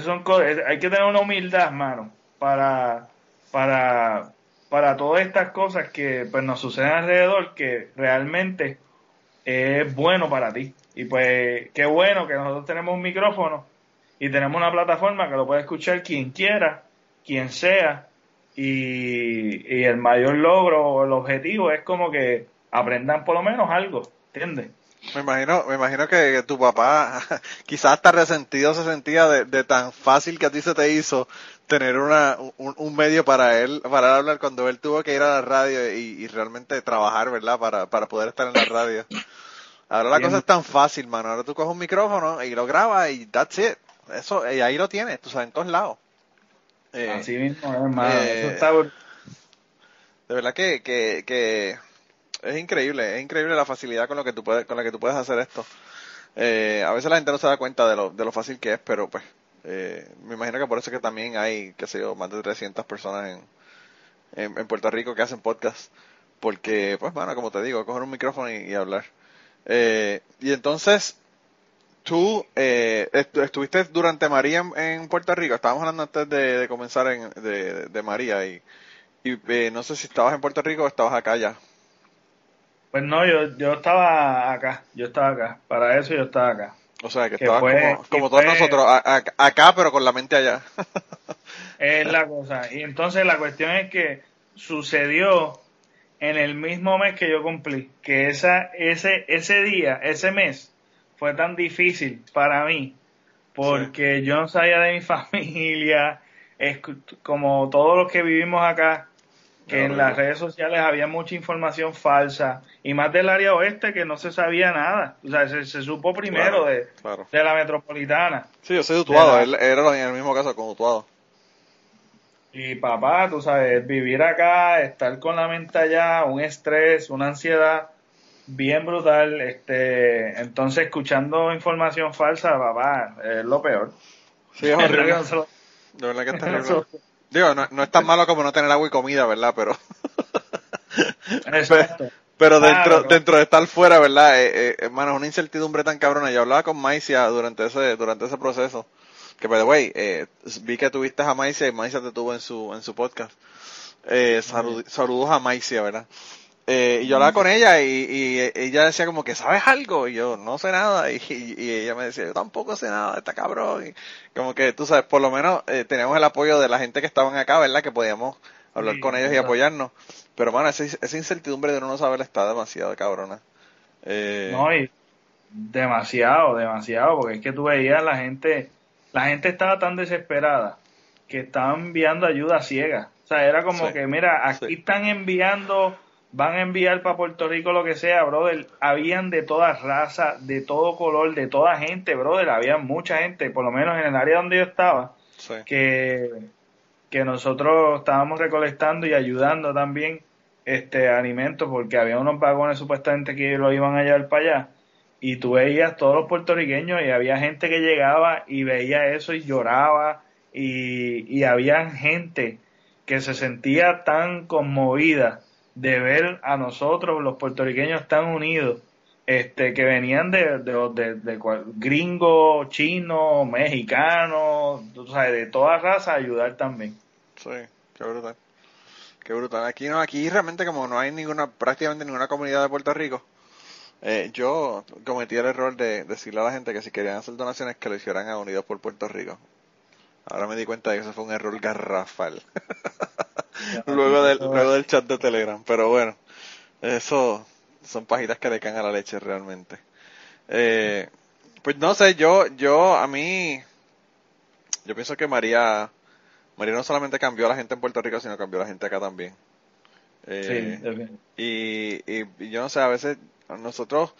Son cosas, hay que tener una humildad, mano, para, para, para todas estas cosas que pues, nos suceden alrededor, que realmente es bueno para ti. Y pues, qué bueno que nosotros tenemos un micrófono y tenemos una plataforma que lo puede escuchar quien quiera, quien sea, y, el mayor logro o el objetivo es como que aprendan por lo menos algo, ¿entiendes? Me imagino, me imagino que, tu papá (laughs) quizás hasta resentido se sentía de, tan fácil que a ti se te hizo tener una, un, medio para él, para hablar cuando él tuvo que ir a la radio y, realmente trabajar, ¿verdad? Para, para poder estar en la radio. Ahora la cosa es tan fácil, mano. Ahora tú coges un micrófono y lo grabas y that's it. Eso, y ahí lo tienes, tú sabes, en todos lados. Eh, Así mismo, hermano. Eh, Eso está... De verdad que, que, que es increíble, es increíble la facilidad con lo que tú puedes, con la que tú puedes hacer esto. Eh, a veces la gente no se da cuenta de lo, de lo fácil que es, pero pues eh, me imagino que por eso que también hay, qué sé yo, más de 300 personas en, en, Puerto Rico que hacen podcast. Porque, pues, bueno, como te digo, coger un micrófono y, hablar. Eh, y entonces, tú eh, estuviste durante María en, Puerto Rico. Estábamos hablando antes de, comenzar en, de, María y, y eh, no sé si estabas en Puerto Rico o estabas acá ya. Pues no, yo, yo estaba acá, yo estaba acá. Para eso yo estaba acá. O sea, que, estabas como, todos nosotros, acá pero con la mente allá. (laughs) es la cosa. Y entonces la cuestión es que sucedió en el mismo mes que yo cumplí, que esa, ese, ese día, ese mes, fue tan difícil para mí, porque yo no sabía de mi (laughs) familia, es como todos los que vivimos acá, que en las redes sociales había mucha información falsa y más del área oeste que no se sabía nada. O sea, se, supo primero de, de, la metropolitana. Sí, yo soy de Utuado, era en el mismo caso con Utuado. Y papá, tú sabes, vivir acá, estar con la mente allá, un estrés, una ansiedad bien brutal. Este, entonces, escuchando información falsa, papá, es lo peor. Sí, es horrible. (laughs) De verdad que es terrible. (laughs) Digo, no, no, es tan malo como no tener agua y comida, ¿verdad? Pero. (laughs) Exacto. Pero dentro, dentro de estar fuera, ¿verdad? Eh, eh, hermano, una incertidumbre tan cabrona. Yo hablaba con Maicia durante ese, durante ese proceso. Que, by the way, eh, vi que tuviste a Maicia y Maicia te tuvo en su, en su podcast. Eh, saludos a Maicia, ¿verdad? Eh, y yo hablaba con ella y, y, ella decía como que, ¿sabes algo? Y yo, no sé nada. (laughs) Y, y, ella me decía, yo tampoco sé nada, está cabrón. Y como que, tú sabes, por lo menos eh, teníamos el apoyo de la gente que estaban acá, ¿verdad? Que podíamos hablar con ellos y apoyarnos. Pero, bueno, esa, esa incertidumbre de uno no saber está demasiado cabrona. Eh... No, y demasiado, demasiado, porque es que tú veías la gente, la gente estaba tan desesperada que estaban enviando ayuda ciega. O sea, era como que, mira, aquí están enviando van a enviar para Puerto Rico lo que sea, brother, habían de toda raza, de todo color, de toda gente, brother, había mucha gente, por lo menos en el área donde yo estaba, que, que nosotros estábamos recolectando y ayudando también este alimentos, porque había unos vagones supuestamente que lo iban a llevar para allá, y tú veías todos los puertorriqueños y había gente que llegaba y veía eso y lloraba, y, y había gente que se sentía tan conmovida de ver a nosotros, los puertorriqueños tan unidos, este, que venían de, de, de, gringos, chinos, mexicanos, de toda raza, ayudar también. Sí. qué brutal. Qué brutal. Aquí no, aquí realmente como no hay ninguna, prácticamente ninguna comunidad de Puerto Rico, eh, yo cometí el error de decirle a la gente que si querían hacer donaciones que lo hicieran a Unidos por Puerto Rico. Ahora me di cuenta de que eso fue un error garrafal. (laughs) (laughs) luego, del, luego del chat de Telegram. Pero bueno, eso son pajitas que le caen a la leche realmente. Eh, pues no sé, yo, yo, a mí, yo pienso que María, María no solamente cambió a la gente en Puerto Rico, sino cambió a la gente acá también. Eh, y, y, yo no sé, a veces nosotros,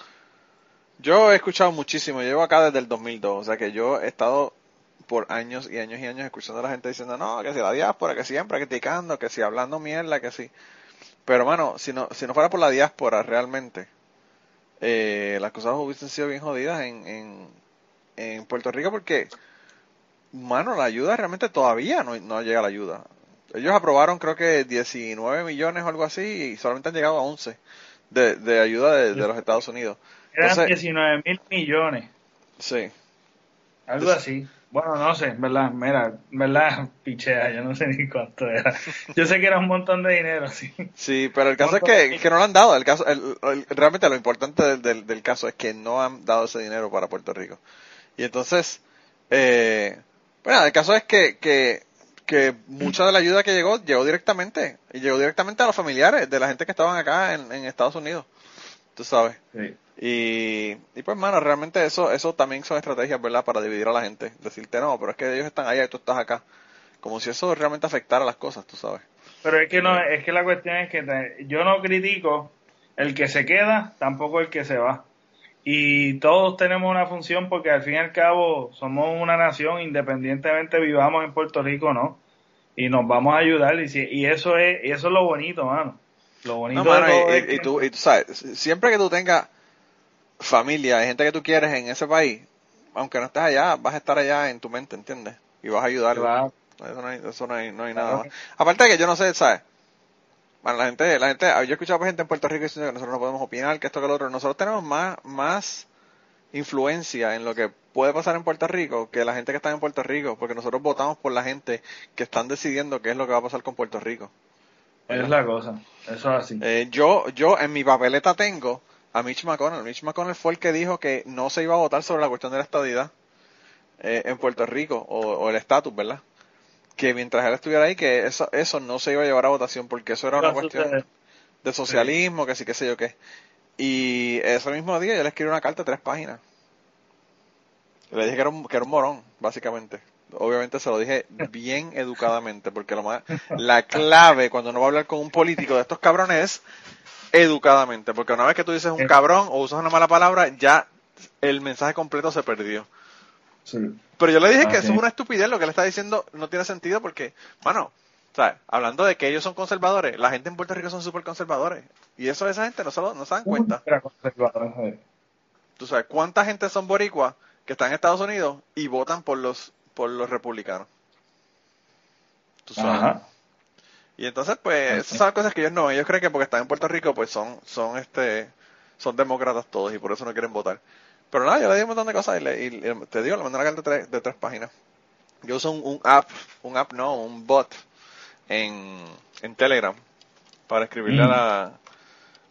yo he escuchado muchísimo, yo llevo acá desde el 2002, o sea que yo he estado por años y años y años escuchando a la gente diciendo, no, que si la diáspora, que siempre criticando, que si hablando mierda, que si... Pero, mano, si no, si no fuera por la diáspora realmente, eh, las cosas hubiesen sido bien jodidas en, en, en Puerto Rico porque, mano, la ayuda realmente todavía no, no llega la ayuda. Ellos aprobaron creo que 19 millones o algo así y solamente han llegado a 11 de, de ayuda de, los Estados Unidos. Eran 19 mil millones. Sí. Algo así. Bueno, no sé, verdad, mira, verdad, (laughs) pichea, yo no sé ni cuánto era. Yo sé que era un montón de dinero, sí. Sí, pero el caso es que, que no lo han dado. El caso, realmente lo importante del, del, caso es que no han dado ese dinero para Puerto Rico. Y entonces, eh, bueno, el caso es que, que, que mucha de la ayuda que llegó, llegó directamente. Y llegó directamente a los familiares de la gente que estaban acá en, en Estados Unidos. Tú sabes. Sí. Y, y pues, mano, realmente eso, eso también son estrategias, ¿verdad? Para dividir a la gente. Decirte, no, pero es que ellos están allá y tú estás acá. Como si eso realmente afectara las cosas, tú sabes. Pero es que no, es que la cuestión es que yo no critico el que se queda, tampoco el que se va. Y todos tenemos una función porque al fin y al cabo somos una nación, independientemente vivamos en Puerto Rico no. Y nos vamos a ayudar y, y eso es y eso es lo bonito, mano. Lo bonito de y, tú, y tú sabes, siempre que tú tengas familia, hay gente que tú quieres en ese país, aunque no estés allá, vas a estar allá en tu mente, ¿entiendes? Y vas a ayudar. Eso no hay, eso no hay, no hay nada más. Aparte de que yo no sé, ¿sabes? Bueno, la gente, la gente, yo he escuchado a gente en Puerto Rico diciendo que nosotros no podemos opinar, que esto, que lo otro. Nosotros tenemos más, más influencia en lo que puede pasar en Puerto Rico que la gente que está en Puerto Rico, porque nosotros votamos por la gente que están decidiendo qué es lo que va a pasar con Puerto Rico. Es la cosa, eso es así. Eh, yo, yo en mi papeleta tengo a Mitch McConnell. Mitch McConnell fue el que dijo que no se iba a votar sobre la cuestión de la estadidad eh, en Puerto Rico, o, el estatus, ¿verdad? Que mientras él estuviera ahí, que eso, eso no se iba a llevar a votación, porque eso era una cuestión de socialismo, que sí, qué sé yo qué. Y ese mismo día yo le escribí una carta de tres páginas. Le dije que era un, que era un morón, básicamente. Obviamente se lo dije bien educadamente, porque lo más, la clave cuando uno va a hablar con un político de estos cabrones es educadamente, porque una vez que tú dices un cabrón o usas una mala palabra, ya el mensaje completo se perdió. Pero yo le dije que eso es una estupidez, lo que le está diciendo no tiene sentido porque, bueno, hablando de que ellos son conservadores, la gente en Puerto Rico son súper conservadores. Y eso esa gente no se, no se dan cuenta. Tú sabes, ¿cuánta gente son boricuas que están en Estados Unidos y votan por los, por los republicanos? Tú sabes. Y entonces, pues, esas son cosas que ellos no, ellos creen que porque están en Puerto Rico, pues son, son este, son demócratas todos y por eso no quieren votar. Pero nada, yo le di un montón de cosas y, le, te digo, le mandé una carta de tres, de tres páginas. Yo uso un, app, un app no, un bot en, en Telegram para escribirle a, mm.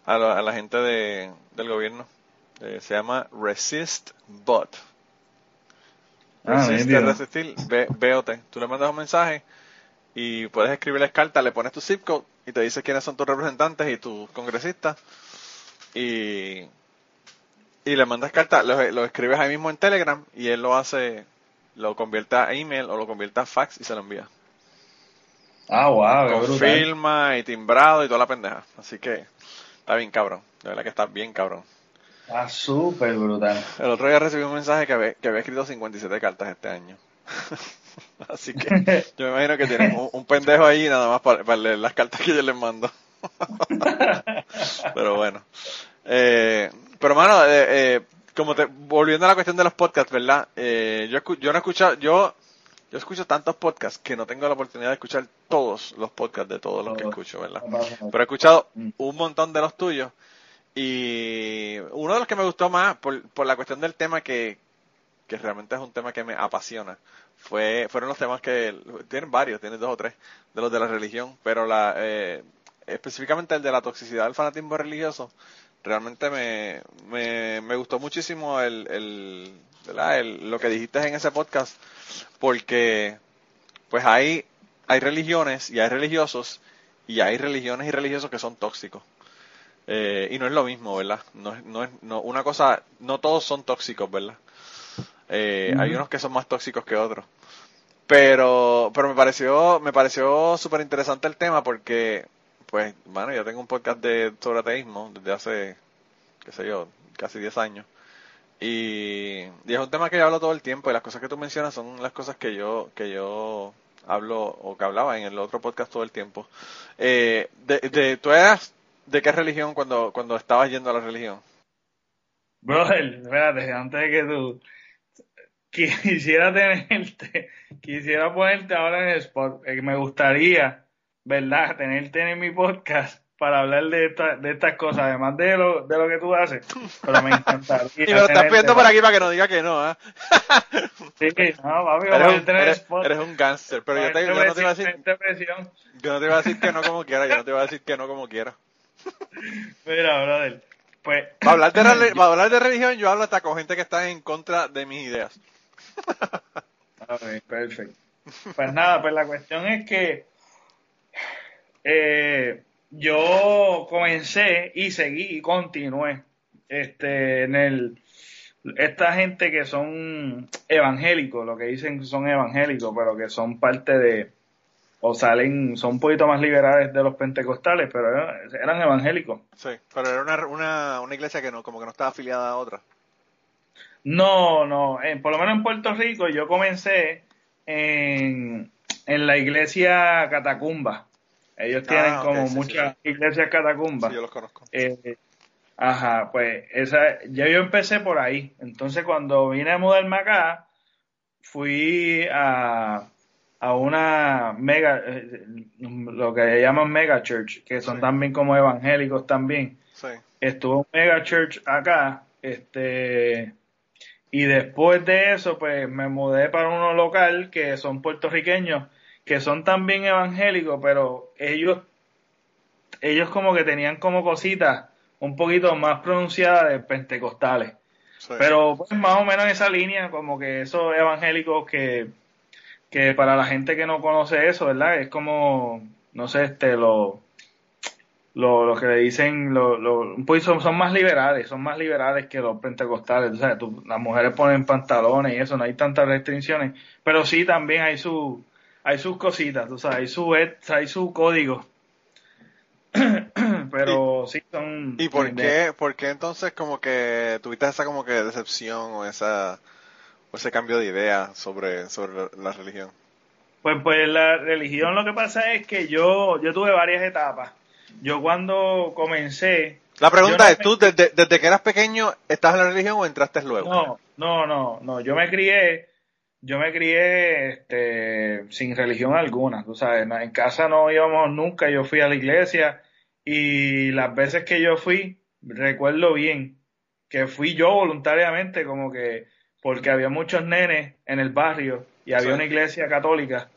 la, a, la, gente de, del gobierno. Eh, se llama Resist Bot. Ah, Resist, resistir, BOT. Tú le mandas un mensaje y puedes escribirles cartas, le pones tu zip code y te dice quiénes son tus representantes y tus congresistas y, y le mandas cartas, lo, escribes ahí mismo en Telegram y él lo hace, lo convierte a email o lo convierte a fax y se lo envía. Ah, wow. Con firma y timbrado y toda la pendeja. Así que está bien cabrón. De verdad que está bien cabrón. Ah, súper brutal. El otro día recibí un mensaje que había, que había escrito 57 cartas este año. (laughs) (laughs) Así que yo me imagino que tienen un, pendejo ahí nada más para, leer las cartas que yo les mando. (laughs) pero bueno. Eh, pero mano, eh, eh, como te, volviendo a la cuestión de los podcasts, ¿verdad? Eh, yo, yo no he escuchado, yo, yo escucho tantos podcasts que no tengo la oportunidad de escuchar todos los podcasts de todos los que escucho, ¿verdad? Pero he escuchado mm. un montón de los tuyos y uno de los que me gustó más por, por la cuestión del tema que, que realmente es un tema que me apasiona, fue, fueron los temas que, tienen varios, tienen dos o tres, de los de la religión, pero la, eh, específicamente el de la toxicidad del fanatismo religioso, realmente me, me, me gustó muchísimo el, el, lo que dijiste en ese podcast, porque pues hay, hay religiones y hay religiosos y hay religiones y religiosos que son tóxicos. Eh, y no es lo mismo, ¿verdad? No, no es, no, una cosa, no todos son tóxicos, ¿verdad? Eh, Hay unos que son más tóxicos que otros. Pero, pero me pareció, me pareció súper interesante el tema porque, pues, bueno, yo tengo un podcast de, sobre ateísmo desde hace, qué sé yo, casi 10 años. Y, y, es un tema que yo hablo todo el tiempo y las cosas que tú mencionas son las cosas que yo, que yo hablo o que hablaba en el otro podcast todo el tiempo. Eh, de, de, ¿Tú eras de qué religión cuando, cuando estabas yendo a la religión? Brother, espérate, antes de que tú quisiera tenerte, quisiera ponerte ahora en el spot, eh, me gustaría, ¿verdad?, tenerte en mi podcast para hablar de, esta, de estas cosas, además de lo, de lo que tú haces, pero me encantaría. (laughs) y me lo estás pidiendo por aquí para que no diga que no, ¿eh? sí, no, papi, (laughs) eres, un, eres, eres un gánster, pero yo, te, yo no te iba a decir, yo no te iba a decir que no como quiera, yo no te iba a decir que no como quiera. (laughs) Mira, brother, pues... Para hablar, de, para hablar de religión, yo hablo hasta con gente que está en contra de mis ideas. (laughs) Okay, perfecto. Pues nada, pues la cuestión es que eh, yo comencé y seguí y continué este, en el esta gente que son evangélicos, lo que dicen son evangélicos, pero que son parte de, o salen, son un poquito más liberales de los pentecostales, pero eran evangélicos. Sí, pero era una, una, una iglesia que no, como que no estaba afiliada a otra. No, no, por lo menos en Puerto Rico yo comencé en, en la iglesia Catacumba. Ellos ah, tienen como muchas iglesias catacumbas. Sí, yo los conozco. Eh, ajá, pues esa, ya yo empecé por ahí. Entonces cuando vine a mudarme acá, fui a, a una mega, eh, lo que llaman mega church, que son también como evangélicos también. Sí. Estuve en mega church acá, este, y después de eso, pues me mudé para uno local que son puertorriqueños, que son también evangélicos, pero ellos, ellos como que tenían como cositas un poquito más pronunciadas de pentecostales. Pero pues más o menos esa línea, como que esos evangélicos que que para la gente que no conoce eso, ¿verdad? Es como, no sé, este, lo, lo, que le dicen, lo, pues son, son, más liberales, son más liberales que los pentecostales, o sea, las mujeres ponen pantalones y eso, no hay tantas restricciones, pero sí también hay su, hay sus cositas, o sea, hay su, hay su código. (clears throat) pero sí son... ¿Y por qué, por qué entonces como que tuviste esa como que decepción o esa ese cambio de idea sobre, sobre la religión? Pues, pues la religión lo que pasa es que yo, yo tuve varias etapas. Yo cuando comencé... La pregunta es, ¿tú desde, desde, que eras pequeño estás en la religión o entraste luego? No, no, no, no. Yo me crié, yo me crié este, sin religión alguna. Tú sabes, en casa no íbamos nunca. Yo fui a la iglesia y las veces que yo fui, recuerdo bien que fui yo voluntariamente como que porque había muchos nenes en el barrio y había una iglesia católica.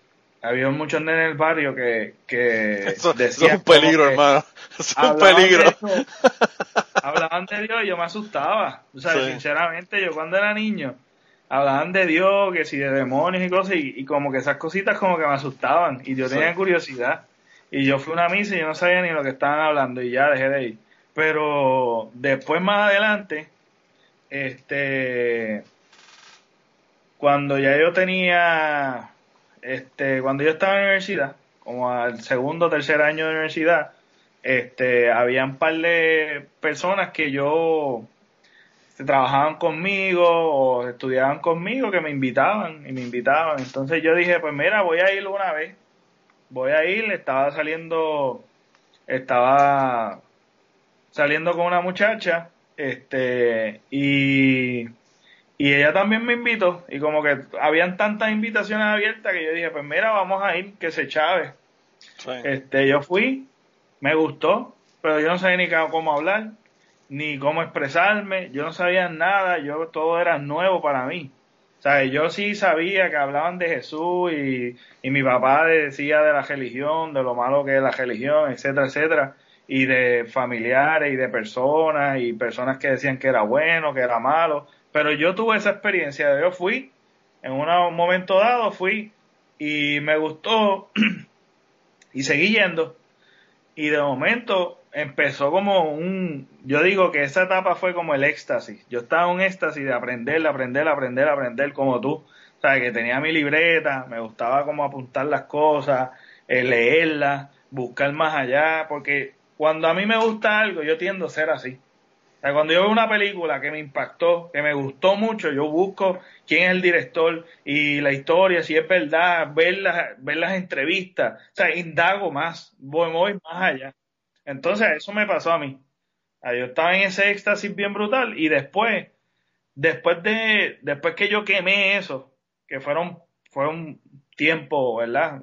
Había muchos nenes en el barrio que, que (laughs) (laughs) eso, es un peligro, hermano. es un peligro. hablaban de Dios y yo me asustaba. O sea, sinceramente, yo cuando era niño, hablaban de Dios, que si de demonios y cosas, y, como que esas cositas como que me asustaban. Y yo tenía curiosidad. Y yo fui a una misa y yo no sabía ni lo que estaban hablando y ya dejé de ir. Pero después más adelante, este cuando ya yo tenía, este, cuando yo estaba en la universidad, como al segundo o tercer año de universidad, este, había un par de personas que yo trabajaban conmigo o estudiaban conmigo que me invitaban y me invitaban. Entonces yo dije, pues mira, voy a ir una vez. Voy a ir, estaba saliendo, estaba saliendo con una muchacha, este, y y ella también me invitó y como que habían tantas invitaciones abiertas que yo dije, pues mira, vamos a ir, que se chave. Este, yo fui, me gustó, pero yo no sabía ni cómo hablar, ni cómo expresarme, yo no sabía nada, yo todo era nuevo para mí. O sea, yo sí sabía que hablaban de Jesús y, y mi papá decía de la religión, de lo malo que es la religión, etcétera, etcétera, y de familiares y de personas y personas que decían que era bueno, que era malo, pero yo tuve esa experiencia, yo fui, en un momento dado fui y me gustó (clears throat) y seguí yendo y de momento empezó como un, yo digo que esa etapa fue como el éxtasis. Yo estaba en un éxtasis de aprender, aprender, aprender, aprender como tú. O sea, que tenía mi libreta, me gustaba como apuntar las cosas, eh, leerlas, buscar más allá, porque cuando a mí me gusta algo, yo tiendo a ser así. O sea, cuando yo veo una película que me impactó, que me gustó mucho, yo busco quién es el director y la historia, si es verdad, ver las, ver las entrevistas, o sea, indago más, voy, más allá. Entonces, eso me pasó a mí. Yo estaba en ese éxtasis bien brutal y después, después de, después que yo quemé eso, que fueron, fue un tiempo, ¿verdad?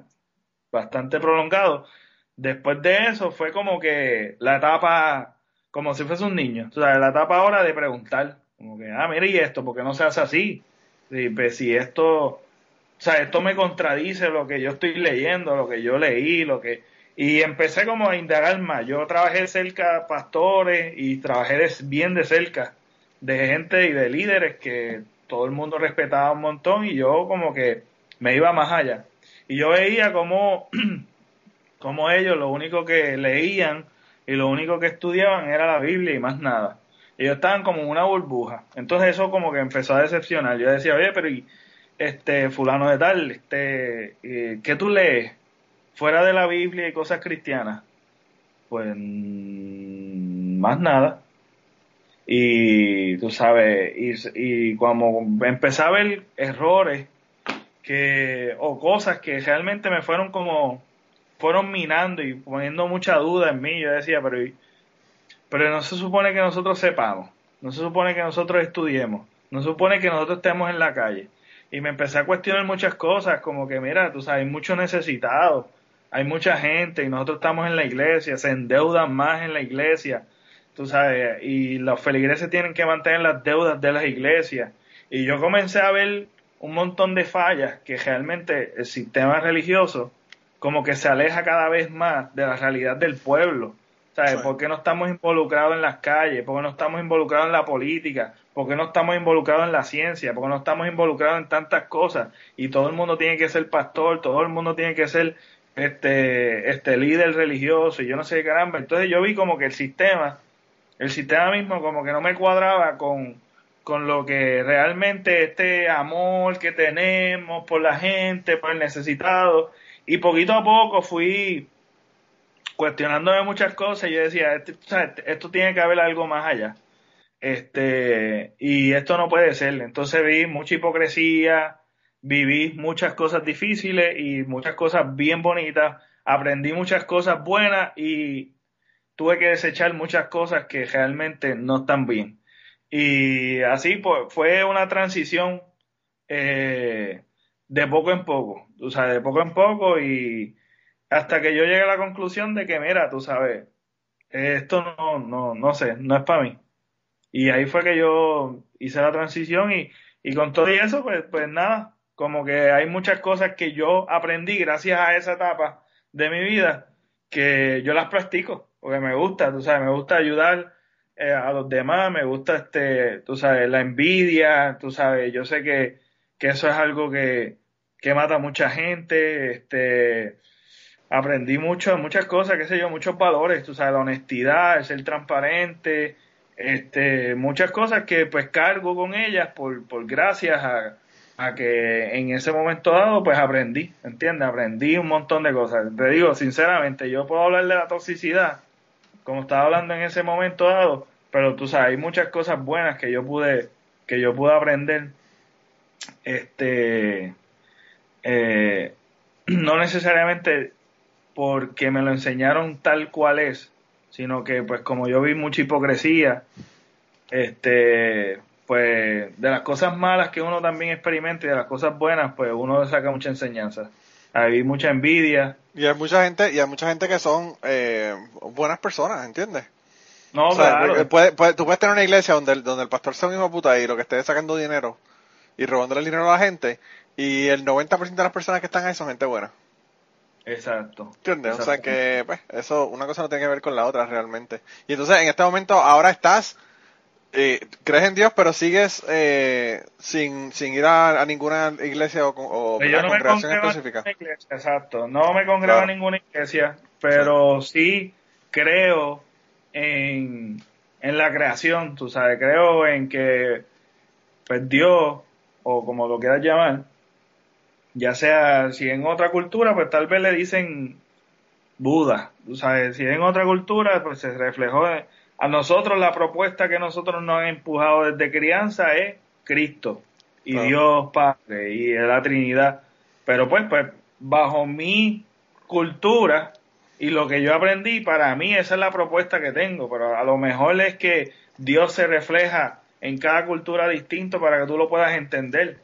Bastante prolongado. Después de eso fue como que la etapa, como si fuese un niño. O sea, la etapa ahora de preguntar, como que, ah, mira, ¿y esto? ¿Por qué no se hace así? Y, pues, si esto, o sea, esto me contradice lo que yo estoy leyendo, lo que yo leí, lo que y empecé como a indagar más. Yo trabajé cerca de pastores y trabajé bien de cerca de gente y de líderes que todo el mundo respetaba un montón y yo como que me iba más allá. Y yo veía como, como (clears throat) ellos lo único que leían y lo único que estudiaban era la Biblia y más nada. Ellos estaban como una burbuja. Entonces eso como que empezó a decepcionar. Yo decía, oye, pero este fulano de tal, este, eh, ¿qué tú lees? fuera de la Biblia y cosas cristianas, pues mm, más nada. Y tú sabes, y, y cuando empecé a ver errores que, o cosas que realmente me fueron como, fueron minando y poniendo mucha duda en mí, yo decía, pero, pero no se supone que nosotros sepamos, no se supone que nosotros estudiemos, no se supone que nosotros estemos en la calle. Y me empecé a cuestionar muchas cosas, como que mira, tú sabes, hay muchos necesitados, hay mucha gente y nosotros estamos en la iglesia, se endeudan más en la iglesia, tú sabes, y los feligreses tienen que mantener las deudas de las iglesias. Y yo comencé a ver un montón de fallas que realmente el sistema religioso como que se aleja cada vez más de la realidad del pueblo. ¿Sabes? ¿Por qué no estamos involucrados en las calles? ¿Por qué no estamos involucrados en la política? ¿Por qué no estamos involucrados en la ciencia? ¿Por qué no estamos involucrados en tantas cosas? Y todo el mundo tiene que ser pastor, todo el mundo tiene que ser este, este líder religioso y yo no sé qué caramba. Entonces yo vi como que el sistema, el sistema mismo como que no me cuadraba con, con lo que realmente este amor que tenemos por la gente, por el necesitado. Y poquito a poco fui cuestionándome muchas cosas y yo decía, este, esto tiene que haber algo más allá. Este, y esto no puede ser. Entonces vi mucha hipocresía, viví muchas cosas difíciles y muchas cosas bien bonitas, aprendí muchas cosas buenas y tuve que desechar muchas cosas que realmente no están bien. Y así pues, fue una transición eh, de poco en poco, tú sabes, de poco en poco y hasta que yo llegué a la conclusión de que, mira, tú sabes, esto no, no, no sé, no es para mí. Y ahí fue que yo hice la transición y, y con todo eso, pues, pues nada, como que hay muchas cosas que yo aprendí gracias a esa etapa de mi vida que yo las practico porque me gusta, tú sabes, me gusta ayudar eh, a los demás, me gusta este, tú sabes, la envidia, tú sabes, yo sé que, que eso es algo que, que mata a mucha gente, este, aprendí mucho, muchas cosas, qué sé yo, muchos valores, tú sabes, la honestidad, el ser transparente, este, muchas cosas que pues cargo con ellas por, por gracias a, a que en ese momento dado pues aprendí, ¿entiendes? Aprendí un montón de cosas. Te digo, sinceramente, yo puedo hablar de la toxicidad, como estaba hablando en ese momento dado, pero tú sabes, hay muchas cosas buenas que yo pude, que yo pude aprender, este, eh, (clears throat) no necesariamente porque me lo enseñaron tal cual es, sino que pues como yo vi mucha hipocresía, este, pues de las cosas malas que uno también experimenta y de las cosas buenas, pues uno saca mucha enseñanza. Hay mucha envidia. Y hay mucha gente, y hay mucha gente que son eh, buenas personas, ¿entiendes? No, claro. tú puedes tener una iglesia donde el, donde el pastor sea un hijo puta y lo que esté sacando dinero y robándole el dinero a la gente, y el 90% de las personas que están ahí son gente buena. Exacto. ¿Entiendes? O sea que, pues, eso, una cosa no tiene que ver con la otra realmente. Y entonces, en este momento, ahora estás, eh, crees en Dios, pero sigues eh, sin, sin ir a, ninguna iglesia o, o Yo no me congregación en específica. iglesia, exacto. No me congrego Claro. en ninguna iglesia, pero sí creo en, en la creación, tú sabes, creo en que pues Dios, o como lo quieras llamar, ya sea si en otra cultura, pues tal vez le dicen Buda, sabes, si en otra cultura, pues se reflejó. en- a nosotros la propuesta que nosotros nos han empujado desde crianza es Cristo y Claro. Dios Padre y la Trinidad. Pero pues, pues, bajo mi cultura y lo que yo aprendí, para mí esa es la propuesta que tengo, pero a lo mejor es que Dios se refleja en cada cultura distinto para que tú lo puedas entender,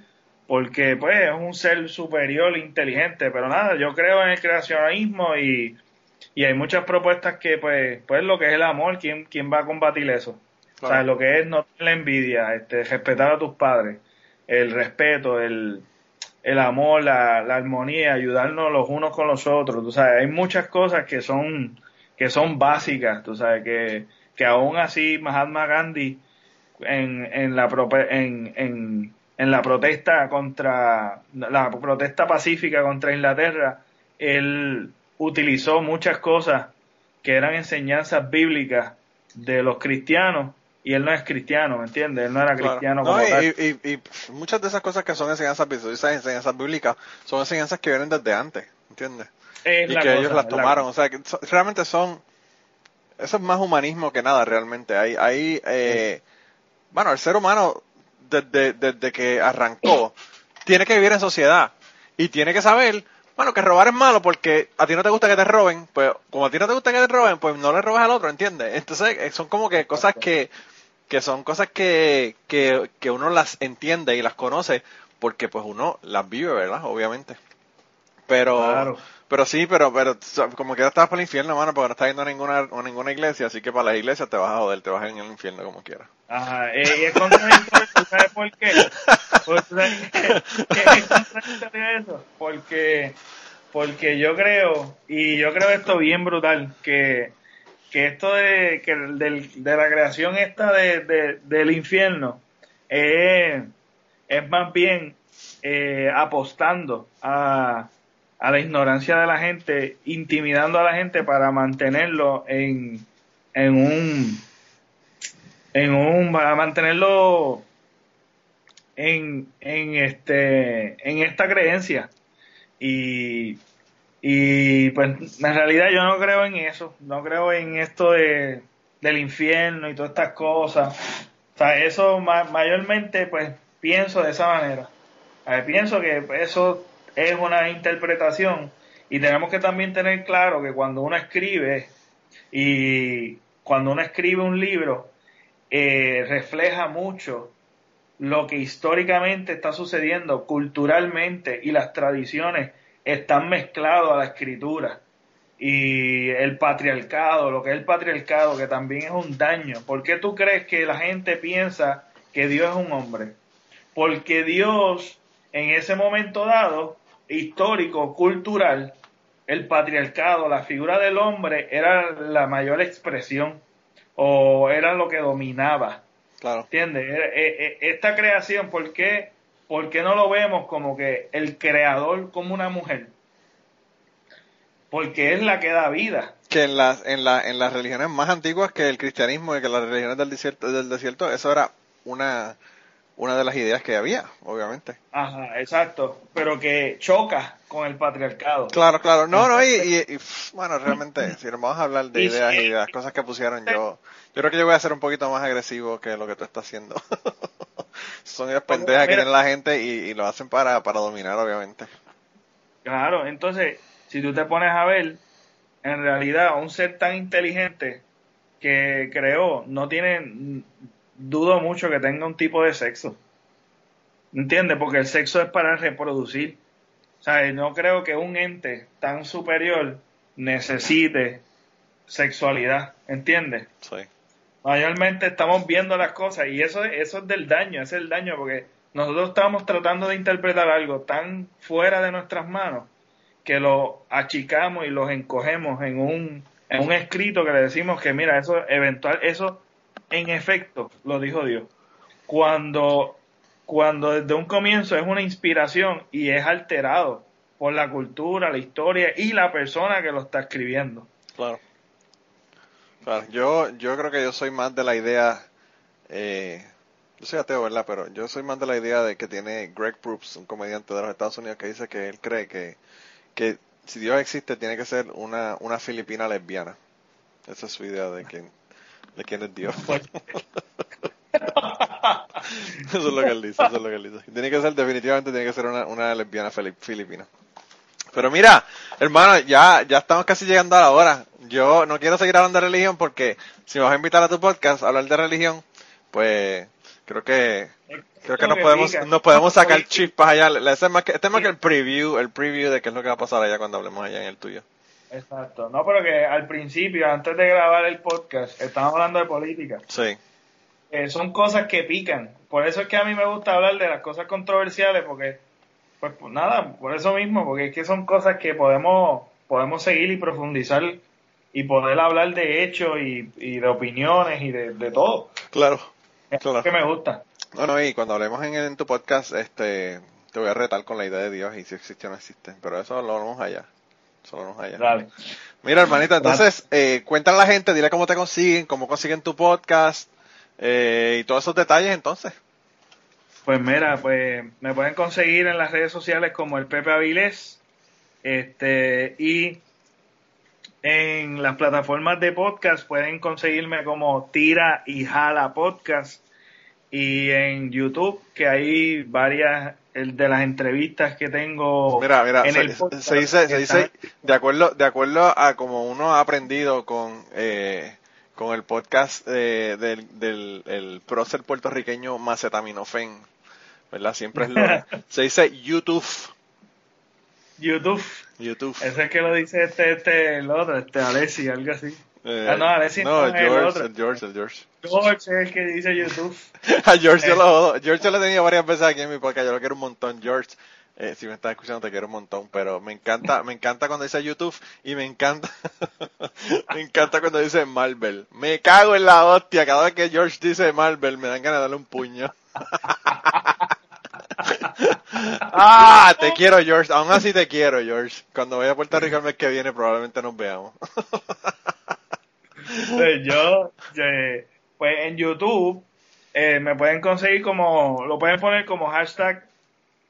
porque pues es un ser superior, inteligente, pero nada, yo creo en el creacionismo y, y hay muchas propuestas que pues, pues lo que es el amor, ¿quién, quién va a combatir eso? O sea, Claro. lo que es no tener envidia, este, respetar a tus padres, el respeto, el, el amor, la, la armonía, ayudarnos los unos con los otros, tú sabes, hay muchas cosas que son, que son básicas, tú sabes, que, que aún así Mahatma Gandhi en, en la en, en, en la protesta contra la protesta pacífica contra Inglaterra, él utilizó muchas cosas que eran enseñanzas bíblicas de los cristianos y él no es cristiano, ¿me entiendes? Él no era Claro. cristiano No, como y, tal. y- y- muchas de esas cosas que son enseñanzas bíblicas, esas enseñanzas bíblicas, son enseñanzas que vienen desde antes, ¿entiendes? Es y que cosa, ellos las es la tomaron, o sea, que so- realmente son, eso es más humanismo que nada realmente. Hay, hay, eh, bueno, el ser humano desde, desde que arrancó tiene que vivir en sociedad y tiene que saber, bueno, que robar es malo porque a ti no te gusta que te roben, pues como a ti no te gusta que te roben, pues no le robes al otro, ¿entiendes? Entonces eh, son como que cosas que, que son cosas que, que, que uno las entiende y las conoce porque pues uno las vive, ¿verdad? Obviamente. Pero. Pero sí, pero, pero como que estás para el infierno, mano, porque no estás yendo a ninguna, ninguna iglesia, así que para las iglesias te vas a joder, te vas en el infierno como quieras. Ajá, eh, y es contradictorio, ¿tú sabes por qué? Porque, ¿tú sabes qué? ¿Qué es eso? Porque, porque yo creo, y yo creo esto bien brutal, que, que esto de, que el del- de la creación esta de, de- del infierno eh, es más bien eh, apostando a, a la ignorancia de la gente, intimidando a la gente para mantenerlo en, en un en un para mantenerlo en, en este en esta creencia. Y y pues en realidad yo no creo en eso no creo en esto de del infierno y todas estas cosas. O sea eso ma- mayormente pues pienso de esa manera. Pienso que eso es una interpretación y tenemos que también tener claro que cuando uno escribe y cuando uno escribe un libro eh, refleja mucho lo que históricamente está sucediendo culturalmente y las tradiciones están mezclados a la escritura y el patriarcado, lo que es el patriarcado, que también es un daño. ¿Por qué tú crees que la gente piensa que Dios es un hombre? Porque Dios, en ese momento dado, histórico, cultural, el patriarcado, la figura del hombre era la mayor expresión o era lo que dominaba. Claro. ¿Entiendes? Eh, eh, eh, Esta creación, ¿por qué, ¿por qué no lo vemos como que el creador como una mujer? Porque es la que da vida. Que en las, en la, en las religiones más antiguas que el cristianismo y que las religiones del desierto, del desierto, eso era una, una de las ideas que había, obviamente. Ajá, exacto. Pero que choca con el patriarcado. Claro, claro. No, no, y, y, y, pff, bueno, realmente, (laughs) si nos vamos a hablar de ideas y de las cosas que pusieron, yo, yo creo que yo voy a ser un poquito más agresivo que lo que tú estás haciendo. (laughs) Son ideas pendejas que Mira. tiene la gente y, y lo hacen para, para dominar, obviamente. Claro, entonces, si tú te pones a ver, en realidad, un ser tan inteligente que creó, no tiene, dudo mucho que tenga un tipo de sexo. ¿Entiendes? Porque el sexo es para reproducir. O sea, no creo que un ente tan superior necesite sexualidad. ¿Entiendes? Sí. Mayormente estamos viendo las cosas y eso, eso es del daño, ese es el daño porque nosotros estamos tratando de interpretar algo tan fuera de nuestras manos que lo achicamos y los encogemos en un, en un escrito que le decimos que mira, eso eventual, eso en efecto lo dijo Dios. Cuando, cuando desde un comienzo es una inspiración y es alterado por la cultura, la historia y la persona que lo está escribiendo. Claro. Yo, yo creo que yo soy más de la idea, eh, yo soy ateo, ¿verdad? Pero yo soy más de la idea de que tiene Greg Proops, un comediante de los Estados Unidos, que dice que él cree que, que si Dios existe tiene que ser una, una filipina lesbiana. Esa es su idea de quién, de quién es Dios. (laughs) eso es lo que él dice, eso es lo que él dice. Tiene que ser, definitivamente tiene que ser una, una lesbiana filipina. Pero mira, hermano, ya, ya estamos casi llegando a la hora. Yo no quiero seguir hablando de religión porque si me vas a invitar a tu podcast a hablar de religión, pues creo que creo que nos podemos nos podemos sacar chispas allá. Este es más que, este más que el preview, el preview de qué es lo que va a pasar allá cuando hablemos allá en el tuyo. Exacto. No, pero que al principio, antes de grabar el podcast, estábamos hablando de política. Sí. Eh, son cosas que pican. Por eso es que a mí me gusta hablar de las cosas controversiales porque pues, pues, nada, por eso mismo, porque es que son cosas que podemos, podemos seguir y profundizar y poder hablar de hechos y, de opiniones y de, todo. Claro, es que me gusta. Bueno, y cuando hablemos en, tu podcast, este, te voy a retar con la idea de Dios y si existe o no existe, pero eso lo vamos allá. Eso lo vamos allá. Dale. Mira, hermanita, entonces, eh, cuéntale a la gente, dile cómo te consiguen, cómo consiguen tu podcast eh, y todos esos detalles entonces. Pues mira, pues me pueden conseguir en las redes sociales como el Pepe Avilés, este, y en las plataformas de podcast pueden conseguirme como Tira y Jala Podcast y en YouTube que hay varias de las entrevistas que tengo mira mira en se, el se dice se dice de acuerdo de acuerdo a como uno ha aprendido con eh, con el podcast eh, del, del el prócer puertorriqueño Macetaminofen ¿verdad? Siempre es lo (laughs) Se dice YouTube. YouTube. YouTube. Ese es que lo dice este, este, el otro, este Alessi, algo así. Eh, ah, no, Alessi no, no George, el, otro. el George, el George. George es el que dice YouTube. (laughs) a George yo lo George yo lo he tenido varias veces aquí en mi podcast, yo lo quiero un montón, George. Eh, si me estás escuchando te quiero un montón, pero me encanta, me encanta cuando dice YouTube y me encanta, (laughs) me encanta cuando dice Marvel. Me cago en la hostia, cada vez que George dice Marvel me dan ganas de darle un puño. (laughs) ah, te quiero, George. Aún así te quiero, George. Cuando vaya a Puerto Rico el mes que viene, probablemente nos veamos. Pues yo, pues en YouTube, eh, me pueden conseguir como, lo pueden poner como hashtag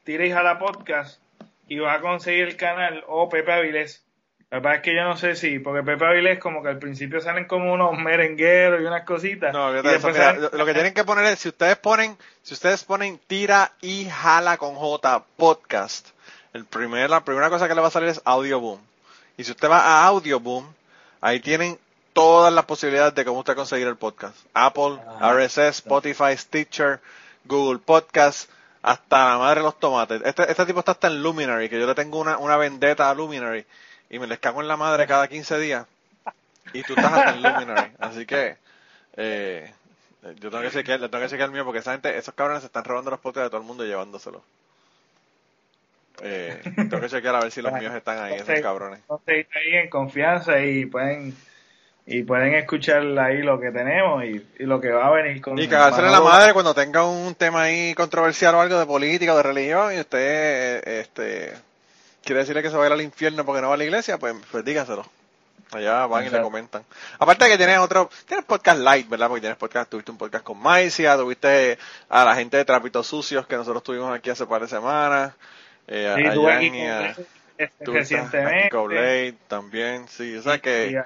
tira a la podcast y va a conseguir el canal o Pepe Avilés. La verdad es que yo no sé si, porque Pepe Avilés como que al principio salen como unos merengueros y unas cositas. No, lo que tienen que poner es, si ustedes ponen, si ustedes ponen tira y jala con J podcast, el primer, la primera cosa que le va a salir es Audio Boom. Y si usted va a Audio Boom, ahí tienen todas las posibilidades de cómo usted conseguir el podcast. Apple, RSS, Spotify, Stitcher, Google Podcast, hasta la madre de los tomates. Este, este tipo está hasta en Luminary, que yo le tengo una, una vendetta a Luminary y me les cago en la madre cada 15 días y tú estás hasta en Luminary. Así que eh, yo tengo que chequear, tengo que chequear el mío porque esa gente, esos cabrones se están robando los podcasts de todo el mundo y llevándoselos. Eh, tengo que chequear a ver si los míos están ahí, esos cabrones. ahí en confianza y pueden y pueden escuchar ahí lo que tenemos y, lo que va a venir con y cagarse en la madre cuando tenga un tema ahí controversial o algo de política o de religión y usted este quiere decirle que se va a ir al infierno porque no va a la iglesia, pues, pues dígaselo. Allá van y le comentan. Aparte que tienes otro, tienes podcast light, ¿verdad? Porque tienes podcast, tuviste un podcast con Maicia, tuviste a la gente de Trapitos Sucios que nosotros tuvimos aquí hace par de semanas. Eh, sí, a, Jan y a, recientemente. también, sí, o sea que...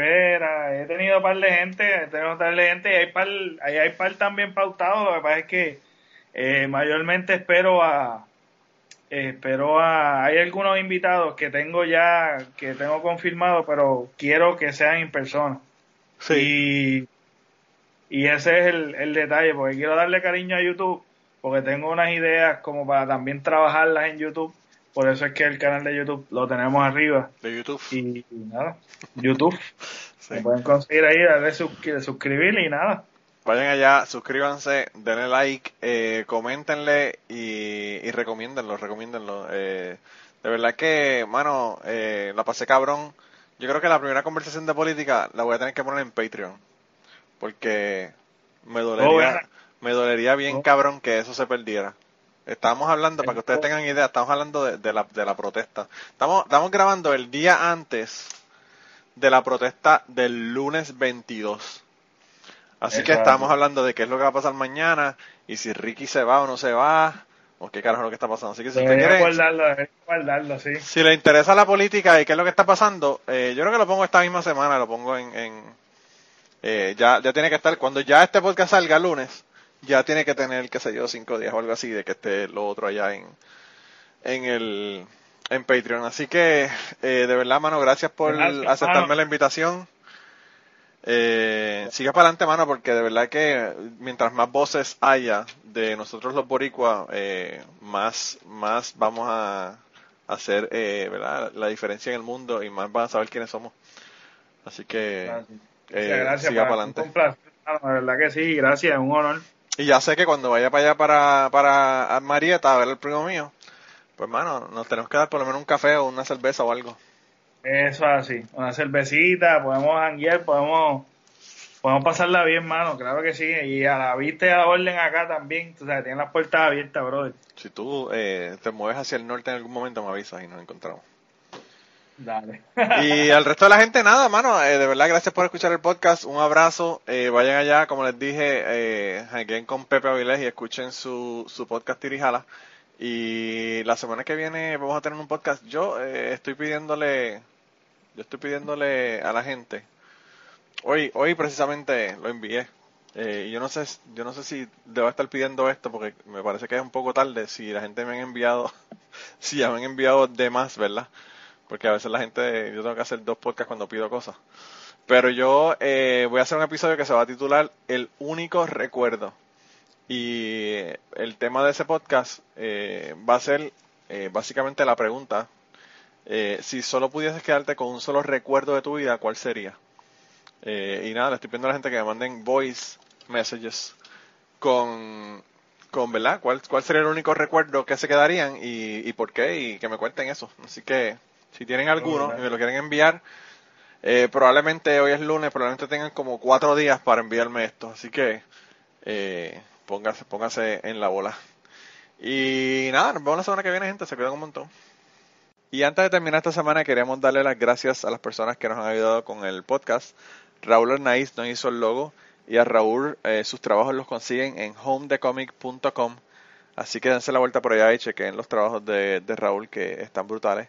he tenido un par de gente, tengo un par de gente y hay par, hay, hay par también pautado, lo que pasa es que eh, mayormente espero a eh, pero ah, hay algunos invitados que tengo ya, que tengo confirmado, pero quiero que sean en persona. Sí. Y, ese es el, el detalle, porque quiero darle cariño a YouTube, porque tengo unas ideas como para también trabajarlas en YouTube. Por eso es que el canal de YouTube lo tenemos arriba. De YouTube. Y, nada, YouTube. (laughs) Se pueden conseguir ahí, darle suscribir y nada. Vayan allá, suscríbanse, denle like, eh, coméntenle y, y recomiéndenlo, recomiéndenlo. Eh, de verdad que, mano, eh, la pasé cabrón. Yo creo que la primera conversación de política la voy a tener que poner en Patreon. Porque me dolería, me dolería bien cabrón que eso se perdiera. Estamos hablando, para que ustedes tengan idea, estamos hablando de, de la, de la protesta. Estamos, estamos grabando el día antes de la protesta del lunes 22. Así que estamos hablando de qué es lo que va a pasar mañana y si Ricky se va o no se va o qué carajo es lo que está pasando. Así que si usted Debería quiere, guardarlo, debería guardarlo, sí. si le interesa la política y qué es lo que está pasando, eh, yo creo que lo pongo esta misma semana, lo pongo en... en eh, ya, ya tiene que estar, cuando ya este podcast salga el lunes, ya tiene que tener, qué sé yo, cinco días o algo así de que esté lo otro allá en, en el en Patreon. Así que, eh, de verdad, mano, gracias por Gracias, aceptarme mano. la invitación. Eh, siga para adelante, mano, porque de verdad que mientras más voces haya de nosotros los boricuas, eh, más, más vamos a hacer, eh, ¿verdad? La diferencia en el mundo y más van a saber quiénes somos. Así que, Gracias. eh, gracias, siga para un adelante. placer, hermano, de verdad que sí, gracias, un honor. Y ya sé que cuando vaya para allá para, para Marieta a ver al primo mío, pues mano, nos tenemos que dar por lo menos un café o una cerveza o algo. Eso es así, una cervecita, podemos janguear, podemos, podemos pasarla bien, mano, claro que sí, y a la vista y a la orden acá también, tú sabes, tienen las puertas abiertas, brother. Si tú eh, te mueves hacia el norte en algún momento me avisas y nos encontramos. Dale. Y al resto de la gente, nada, mano, eh, de verdad, gracias por escuchar el podcast. Un abrazo. Eh, vayan allá, como les dije, eh, con Pepe Avilés y escuchen su, su podcast Tirijala. Y la semana que viene vamos a tener un podcast. Yo eh, estoy pidiéndole, yo estoy pidiéndole a la gente. Hoy, hoy precisamente lo envié. Eh, yo no sé, yo no sé si debo estar pidiendo esto porque me parece que es un poco tarde. Si la gente me han enviado, (laughs) si ya me han enviado de más, ¿verdad? Porque a veces la gente, yo tengo que hacer dos podcasts cuando pido cosas. Pero yo eh, voy a hacer un episodio que se va a titular El único recuerdo. Y el tema de ese podcast eh, va a ser eh, básicamente la pregunta, eh, si solo pudieses quedarte con un solo recuerdo de tu vida, ¿cuál sería? Eh, y nada, le estoy pidiendo a la gente que me manden voice messages con, con ¿verdad? ¿Cuál, ¿Cuál sería el único recuerdo que se quedarían y, y por qué? Y que me cuenten eso. Así que si tienen alguno y me lo quieren enviar, eh, probablemente hoy es lunes, probablemente tengan como cuatro días para enviarme esto. Así que eh, póngase, póngase en la bola. Y nada, nos vemos la semana que viene, gente. Se cuidan un montón. Y antes de terminar esta semana, queremos darle las gracias a las personas que nos han ayudado con el podcast. Raúl Arnaiz nos hizo el logo y a Raúl eh, sus trabajos los consiguen en homedecomic.com. Así que dense la vuelta por allá y chequen los trabajos de, de Raúl que están brutales.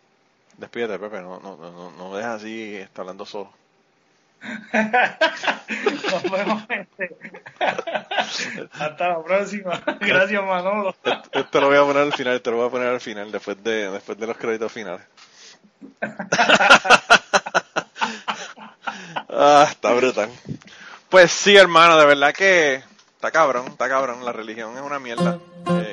Despídete, Pepe, no, no, no, no me dejes así, está hablando solo. (laughs) Nos vemos, gente. (laughs) Hasta la próxima. (laughs) Gracias, Manolo. Esto lo voy a poner al final, te lo voy a poner al final, después de, después de los créditos finales. ah, está brutal. Pues sí, hermano, de verdad que está cabrón, está cabrón. La religión es una mierda. Eh,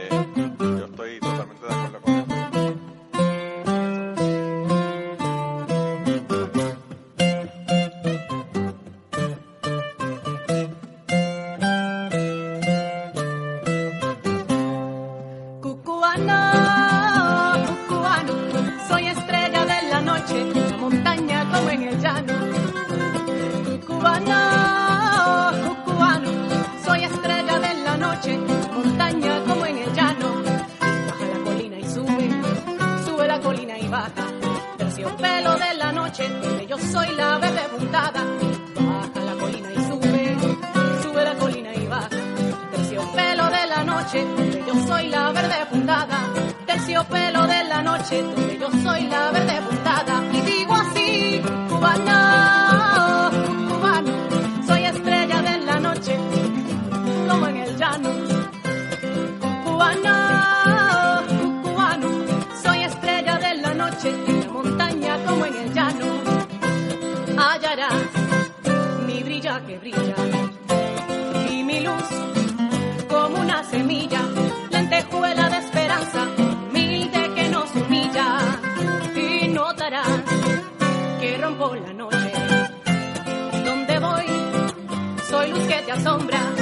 la semilla, lentejuela de esperanza, humilde que nos humilla. Y notarás que rompo la noche. Donde voy, soy luz que te asombra.